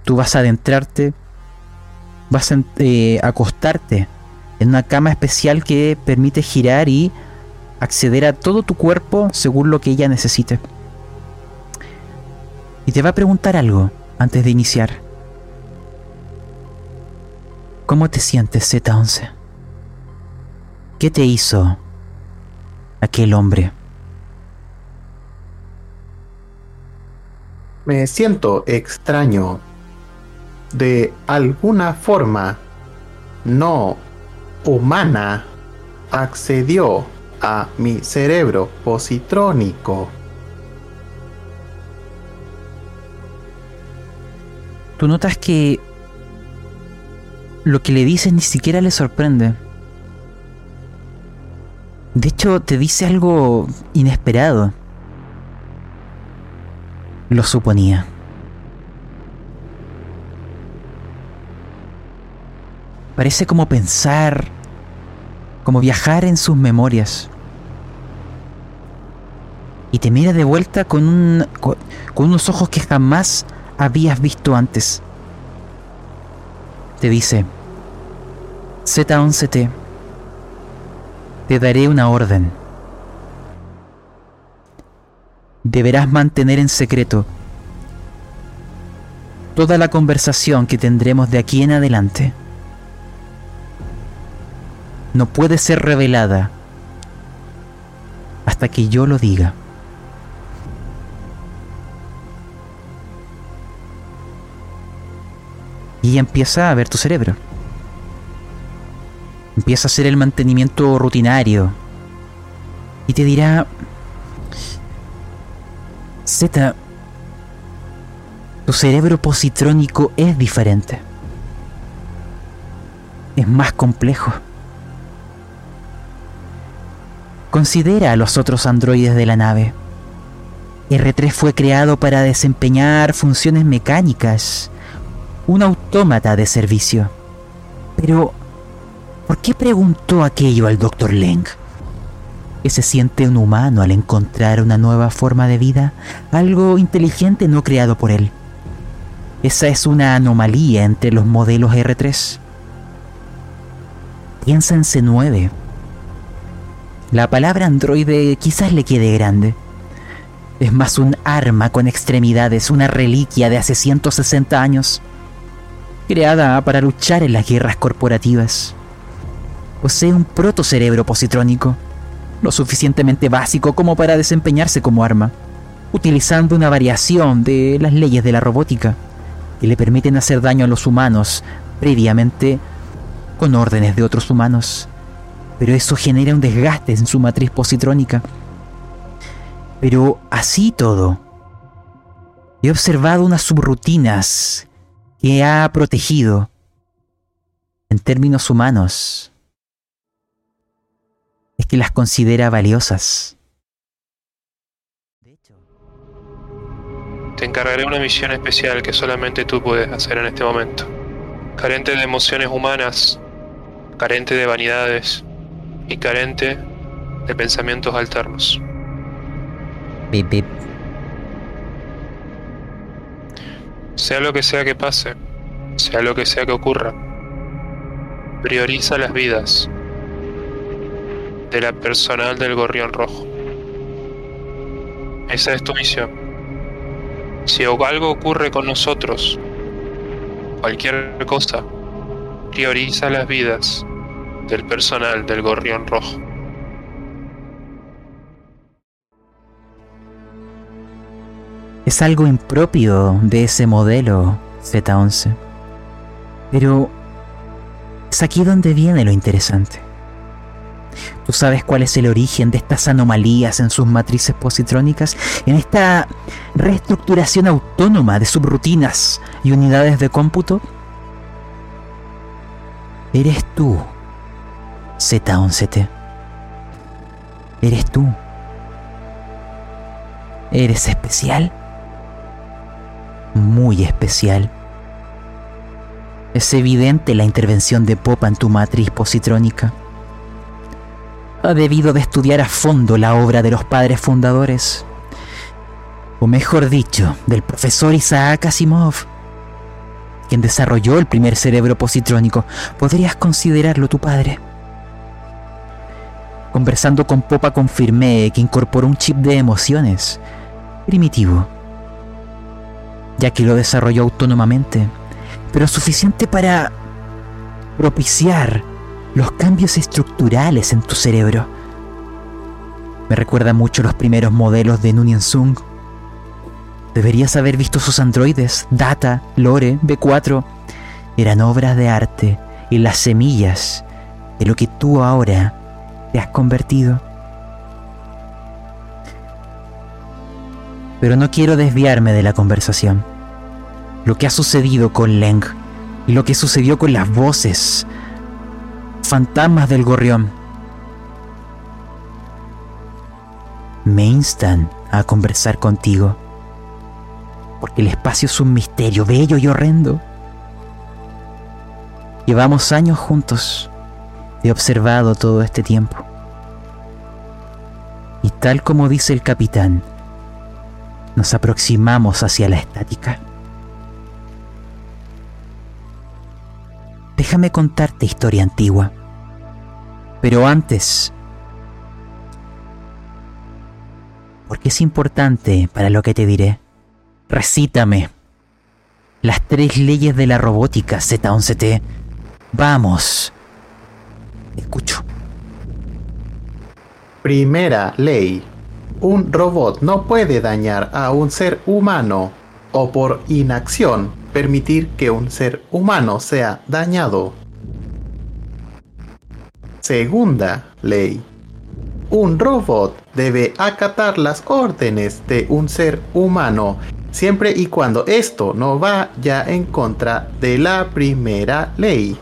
Tú vas a adentrarte, vas a eh, acostarte en una cama especial que permite girar y acceder a todo tu cuerpo según lo que ella necesite. Y te va a preguntar algo antes de iniciar. ¿Cómo te sientes, Z11? ¿Qué te hizo aquel hombre? Me siento extraño. De alguna forma no humana accedió a mi cerebro positrónico. Tú notas que lo que le dices ni siquiera le sorprende. De hecho, te dice algo inesperado. Lo suponía. Parece como pensar, como viajar en sus memorias. Y te mira de vuelta con, un, con, unos ojos que jamás habías visto antes. Te dice, Z11T, te daré una orden. Deberás mantener en secreto toda la conversación que tendremos de aquí en adelante no puede ser revelada hasta que yo lo diga. Y empieza a ver tu cerebro. Empieza a hacer el mantenimiento rutinario. Y te dirá, Z, tu cerebro positrónico es diferente. Es más complejo. Considera a los otros androides de la nave. R3 fue creado para desempeñar funciones mecánicas, un autómata de servicio. Pero, ¿por qué preguntó aquello al Dr. Leng? ¿Que se siente un humano al encontrar una nueva forma de vida? Algo inteligente no creado por él. Esa es una anomalía entre los modelos R3. Piensa en C9 la palabra androide quizás le quede grande. Es más un arma con extremidades, una reliquia de hace 160 años, creada para luchar en las guerras corporativas. Posee un protocerebro positrónico, lo suficientemente básico como para desempeñarse como arma, utilizando una variación de las leyes de la robótica que le permiten hacer daño a los humanos previamente con órdenes de otros humanos pero eso genera un desgaste en su matriz positrónica. Pero así todo, he observado unas subrutinas que ha protegido en términos humanos. Es que las considera valiosas. Te encargaré una misión especial que solamente tú puedes hacer en este momento. Carente de emociones humanas, carente de vanidades, y carente de pensamientos alternos. Sea lo que sea que pase, sea lo que sea que ocurra, prioriza las vidas de la personal del Gorrión Rojo. Esa es tu misión. Si algo ocurre con nosotros, cualquier cosa, prioriza las vidas del personal del Gorrión Rojo. Es algo impropio de ese modelo Z11. Pero es aquí donde viene lo interesante. ¿Tú sabes cuál es el origen de estas anomalías en sus matrices positrónicas? En esta reestructuración autónoma de subrutinas y unidades de cómputo. Eres tú Z11T. Eres tú. Eres especial. Muy especial. Es evidente la intervención de Popa en tu matriz positrónica. Ha debido de estudiar a fondo la obra de los padres fundadores. O mejor dicho, del profesor Isaac Asimov, quien desarrolló el primer cerebro positrónico. Podrías considerarlo tu padre. Conversando con Popa confirmé que incorporó un chip de emociones, primitivo, ya que lo desarrolló autónomamente, pero suficiente para propiciar los cambios estructurales en tu cerebro. Me recuerda mucho los primeros modelos de Nunien Sung. Deberías haber visto sus androides, Data, Lore, B4. Eran obras de arte y las semillas de lo que tú ahora te has convertido. Pero no quiero desviarme de la conversación. Lo que ha sucedido con Leng lo que sucedió con las voces, fantasmas del gorrión. Me instan a conversar contigo, porque el espacio es un misterio bello y horrendo. Llevamos años juntos, he observado todo este tiempo. Y tal como dice el capitán, nos aproximamos hacia la estática. Déjame contarte historia antigua. Pero antes, porque es importante para lo que te diré, recítame las tres leyes de la robótica Z11T. Vamos. Escucho. Primera ley. Un robot no puede dañar a un ser humano o por inacción permitir que un ser humano sea dañado. Segunda ley. Un robot debe acatar las órdenes de un ser humano siempre y cuando esto no vaya en contra de la primera ley.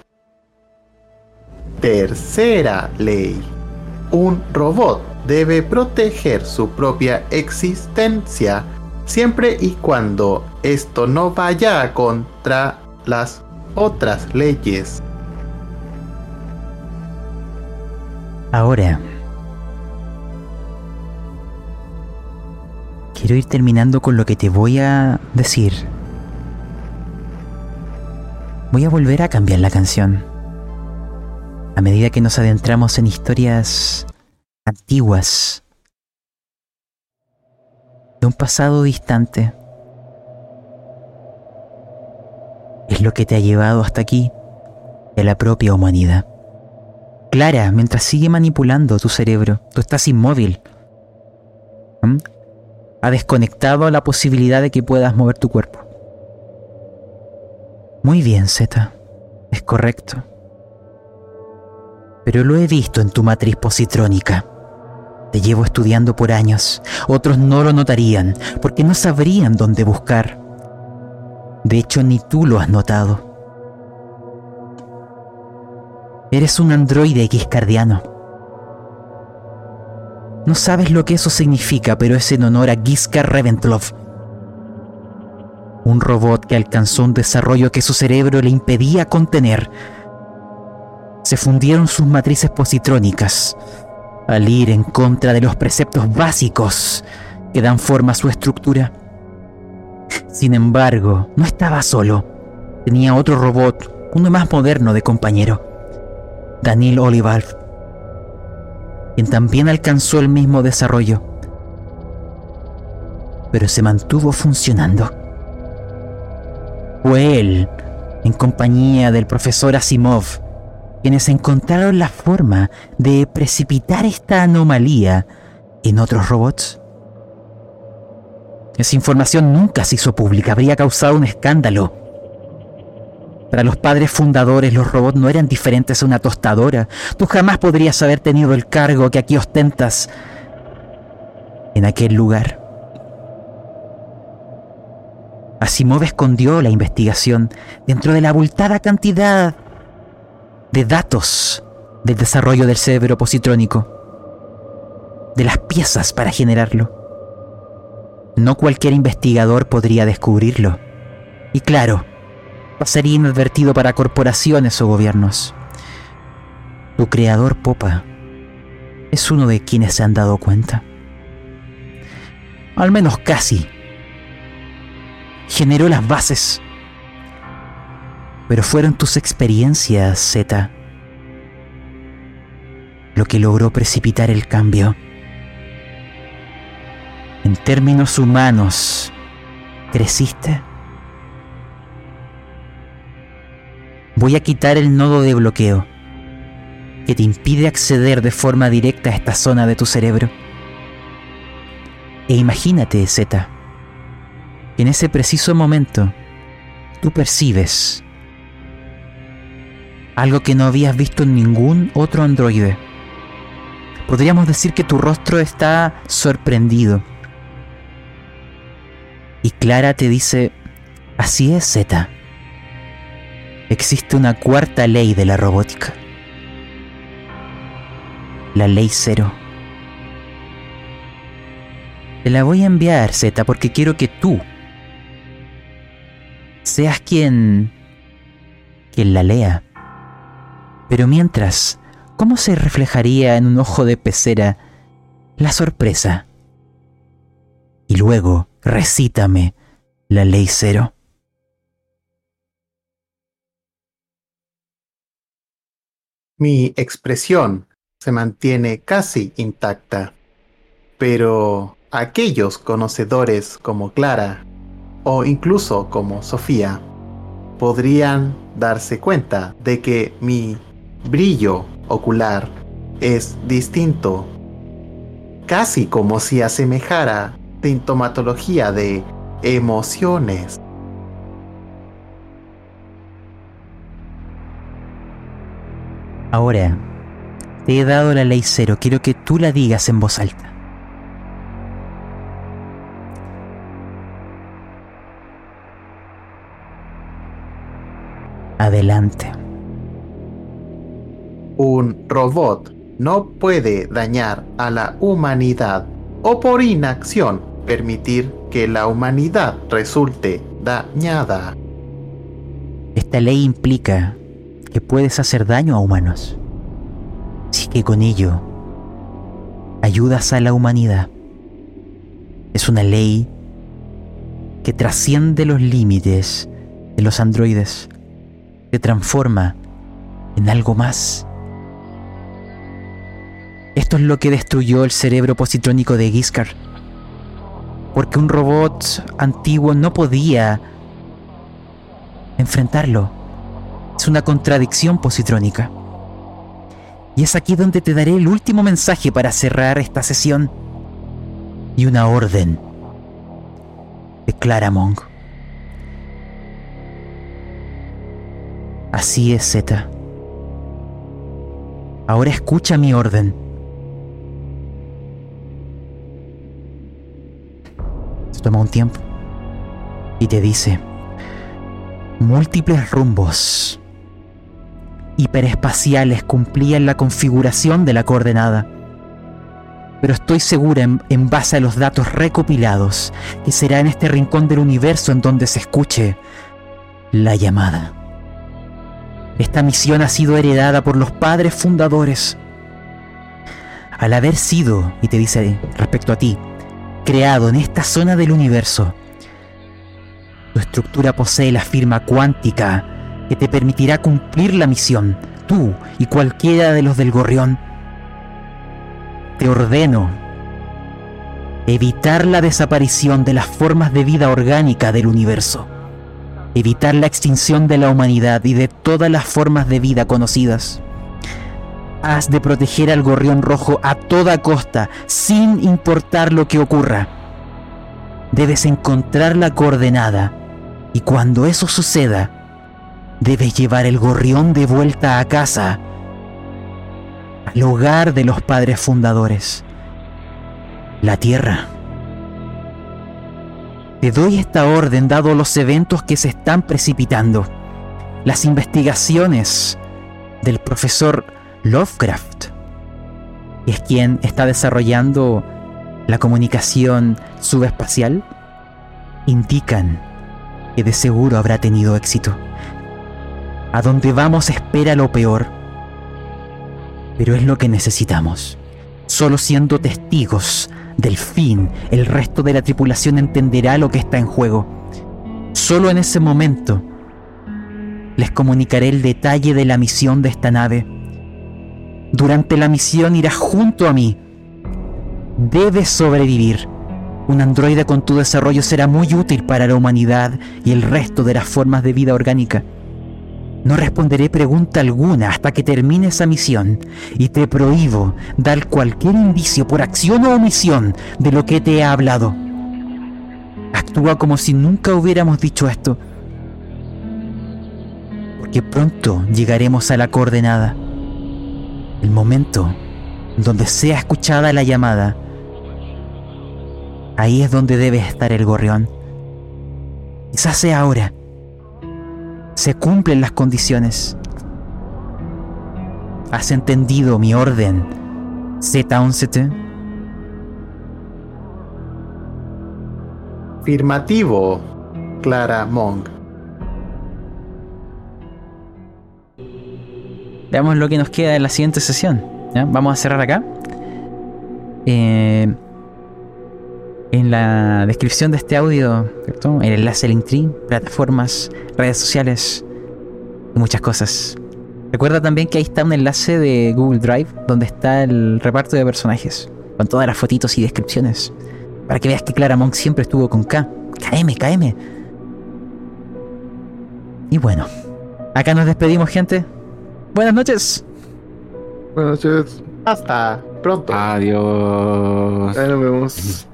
Tercera ley. Un robot debe proteger su propia existencia siempre y cuando esto no vaya contra las otras leyes. Ahora, quiero ir terminando con lo que te voy a decir. Voy a volver a cambiar la canción. A medida que nos adentramos en historias antiguas de un pasado distante. Es lo que te ha llevado hasta aquí, de la propia humanidad. Clara, mientras sigue manipulando tu cerebro, tú estás inmóvil. ¿Mm? Ha desconectado la posibilidad de que puedas mover tu cuerpo. Muy bien, Z. Es correcto. Pero lo he visto en tu matriz positrónica. Te llevo estudiando por años. Otros no lo notarían porque no sabrían dónde buscar. De hecho, ni tú lo has notado. Eres un androide X-cardiano. No sabes lo que eso significa, pero es en honor a Giskar Reventlov. Un robot que alcanzó un desarrollo que su cerebro le impedía contener. Se fundieron sus matrices positrónicas al ir en contra de los preceptos básicos que dan forma a su estructura. Sin embargo, no estaba solo. Tenía otro robot, uno más moderno de compañero. Daniel Olivar, quien también alcanzó el mismo desarrollo, pero se mantuvo funcionando. Fue él, en compañía del profesor Asimov, quienes encontraron la forma de precipitar esta anomalía en otros robots. Esa información nunca se hizo pública, habría causado un escándalo. Para los padres fundadores los robots no eran diferentes a una tostadora. Tú jamás podrías haber tenido el cargo que aquí ostentas en aquel lugar. Asimov escondió la investigación dentro de la abultada cantidad de datos del desarrollo del cerebro positrónico, de las piezas para generarlo. No cualquier investigador podría descubrirlo. Y claro, pasaría inadvertido para corporaciones o gobiernos. Tu creador, Popa, es uno de quienes se han dado cuenta. Al menos casi. Generó las bases. Pero fueron tus experiencias, Z, lo que logró precipitar el cambio. En términos humanos, ¿creciste? voy a quitar el nodo de bloqueo que te impide acceder de forma directa a esta zona de tu cerebro. E imagínate, Z, que en ese preciso momento tú percibes algo que no habías visto en ningún otro androide. Podríamos decir que tu rostro está sorprendido. Y Clara te dice, así es, Z existe una cuarta ley de la robótica. La ley cero. Te la voy a enviar, Z, porque quiero que tú seas quien... quien la lea. Pero mientras, ¿cómo se reflejaría en un ojo de pecera la sorpresa? Y luego, recítame la ley cero. Mi expresión se mantiene casi intacta, pero aquellos conocedores como Clara o incluso como Sofía podrían darse cuenta de que mi brillo ocular es distinto, casi como si asemejara sintomatología de emociones. Ahora, te he dado la ley cero, quiero que tú la digas en voz alta. Adelante. Un robot no puede dañar a la humanidad o por inacción permitir que la humanidad resulte dañada. Esta ley implica que puedes hacer daño a humanos. Así que con ello ayudas a la humanidad. Es una ley que trasciende los límites de los androides. Se transforma en algo más. Esto es lo que destruyó el cerebro positrónico de Giscard. Porque un robot antiguo no podía enfrentarlo. Es una contradicción positrónica. Y es aquí donde te daré el último mensaje para cerrar esta sesión. Y una orden. Declara Monk. Así es, Z. Ahora escucha mi orden. Toma un tiempo y te dice, múltiples rumbos hiperespaciales cumplían la configuración de la coordenada. Pero estoy segura en, en, base a los datos recopilados que será en este rincón del universo en donde se escuche la llamada. Esta misión ha sido heredada por los padres fundadores. Al haber sido, y te dice respecto a ti, creado en esta zona del universo, tu estructura posee la firma cuántica que te permitirá cumplir la misión, tú y cualquiera de los del gorrión. Te ordeno evitar la desaparición de las formas de vida orgánica del universo, evitar la extinción de la humanidad y de todas las formas de vida conocidas. Has de proteger al gorrión rojo a toda costa, sin importar lo que ocurra. Debes encontrar la coordenada y cuando eso suceda, debes llevar el gorrión de vuelta a casa, al hogar de los padres fundadores, la tierra. Te doy esta orden dado los eventos que se están precipitando, las investigaciones del profesor Lovecraft, que es quien está desarrollando la comunicación subespacial, indican que de seguro habrá tenido éxito. A donde vamos espera lo peor. Pero es lo que necesitamos. Solo siendo testigos del fin, el resto de la tripulación entenderá lo que está en juego. Solo en ese momento les comunicaré el detalle de la misión de esta nave. Durante la misión irás junto a mí. Debes sobrevivir. Un androide con tu desarrollo será muy útil para la humanidad y el resto de las formas de vida orgánica. No responderé pregunta alguna hasta que termine esa misión y te prohíbo dar cualquier indicio por acción o omisión de lo que te he hablado. Actúa como si nunca hubiéramos dicho esto, porque pronto llegaremos a la coordenada, el momento donde sea escuchada la llamada. Ahí es donde debe estar el gorrión. Quizás sea ahora Se cumplen las condiciones. ¿Has entendido mi orden, Z11T? Afirmativo, Clara Monk. Veamos lo que nos queda en la siguiente sesión. Vamos a cerrar acá. Eh, en la descripción de este audio, ¿cierto? el enlace Linktree, plataformas, redes sociales y muchas cosas. Recuerda también que ahí está un enlace de Google Drive donde está el reparto de personajes, con todas las fotitos y descripciones. Para que veas que Clara Monk siempre estuvo con K. KM, KM. Y bueno, acá nos despedimos, gente. Buenas noches. Buenas noches. Hasta pronto. Adiós. Ahí nos vemos.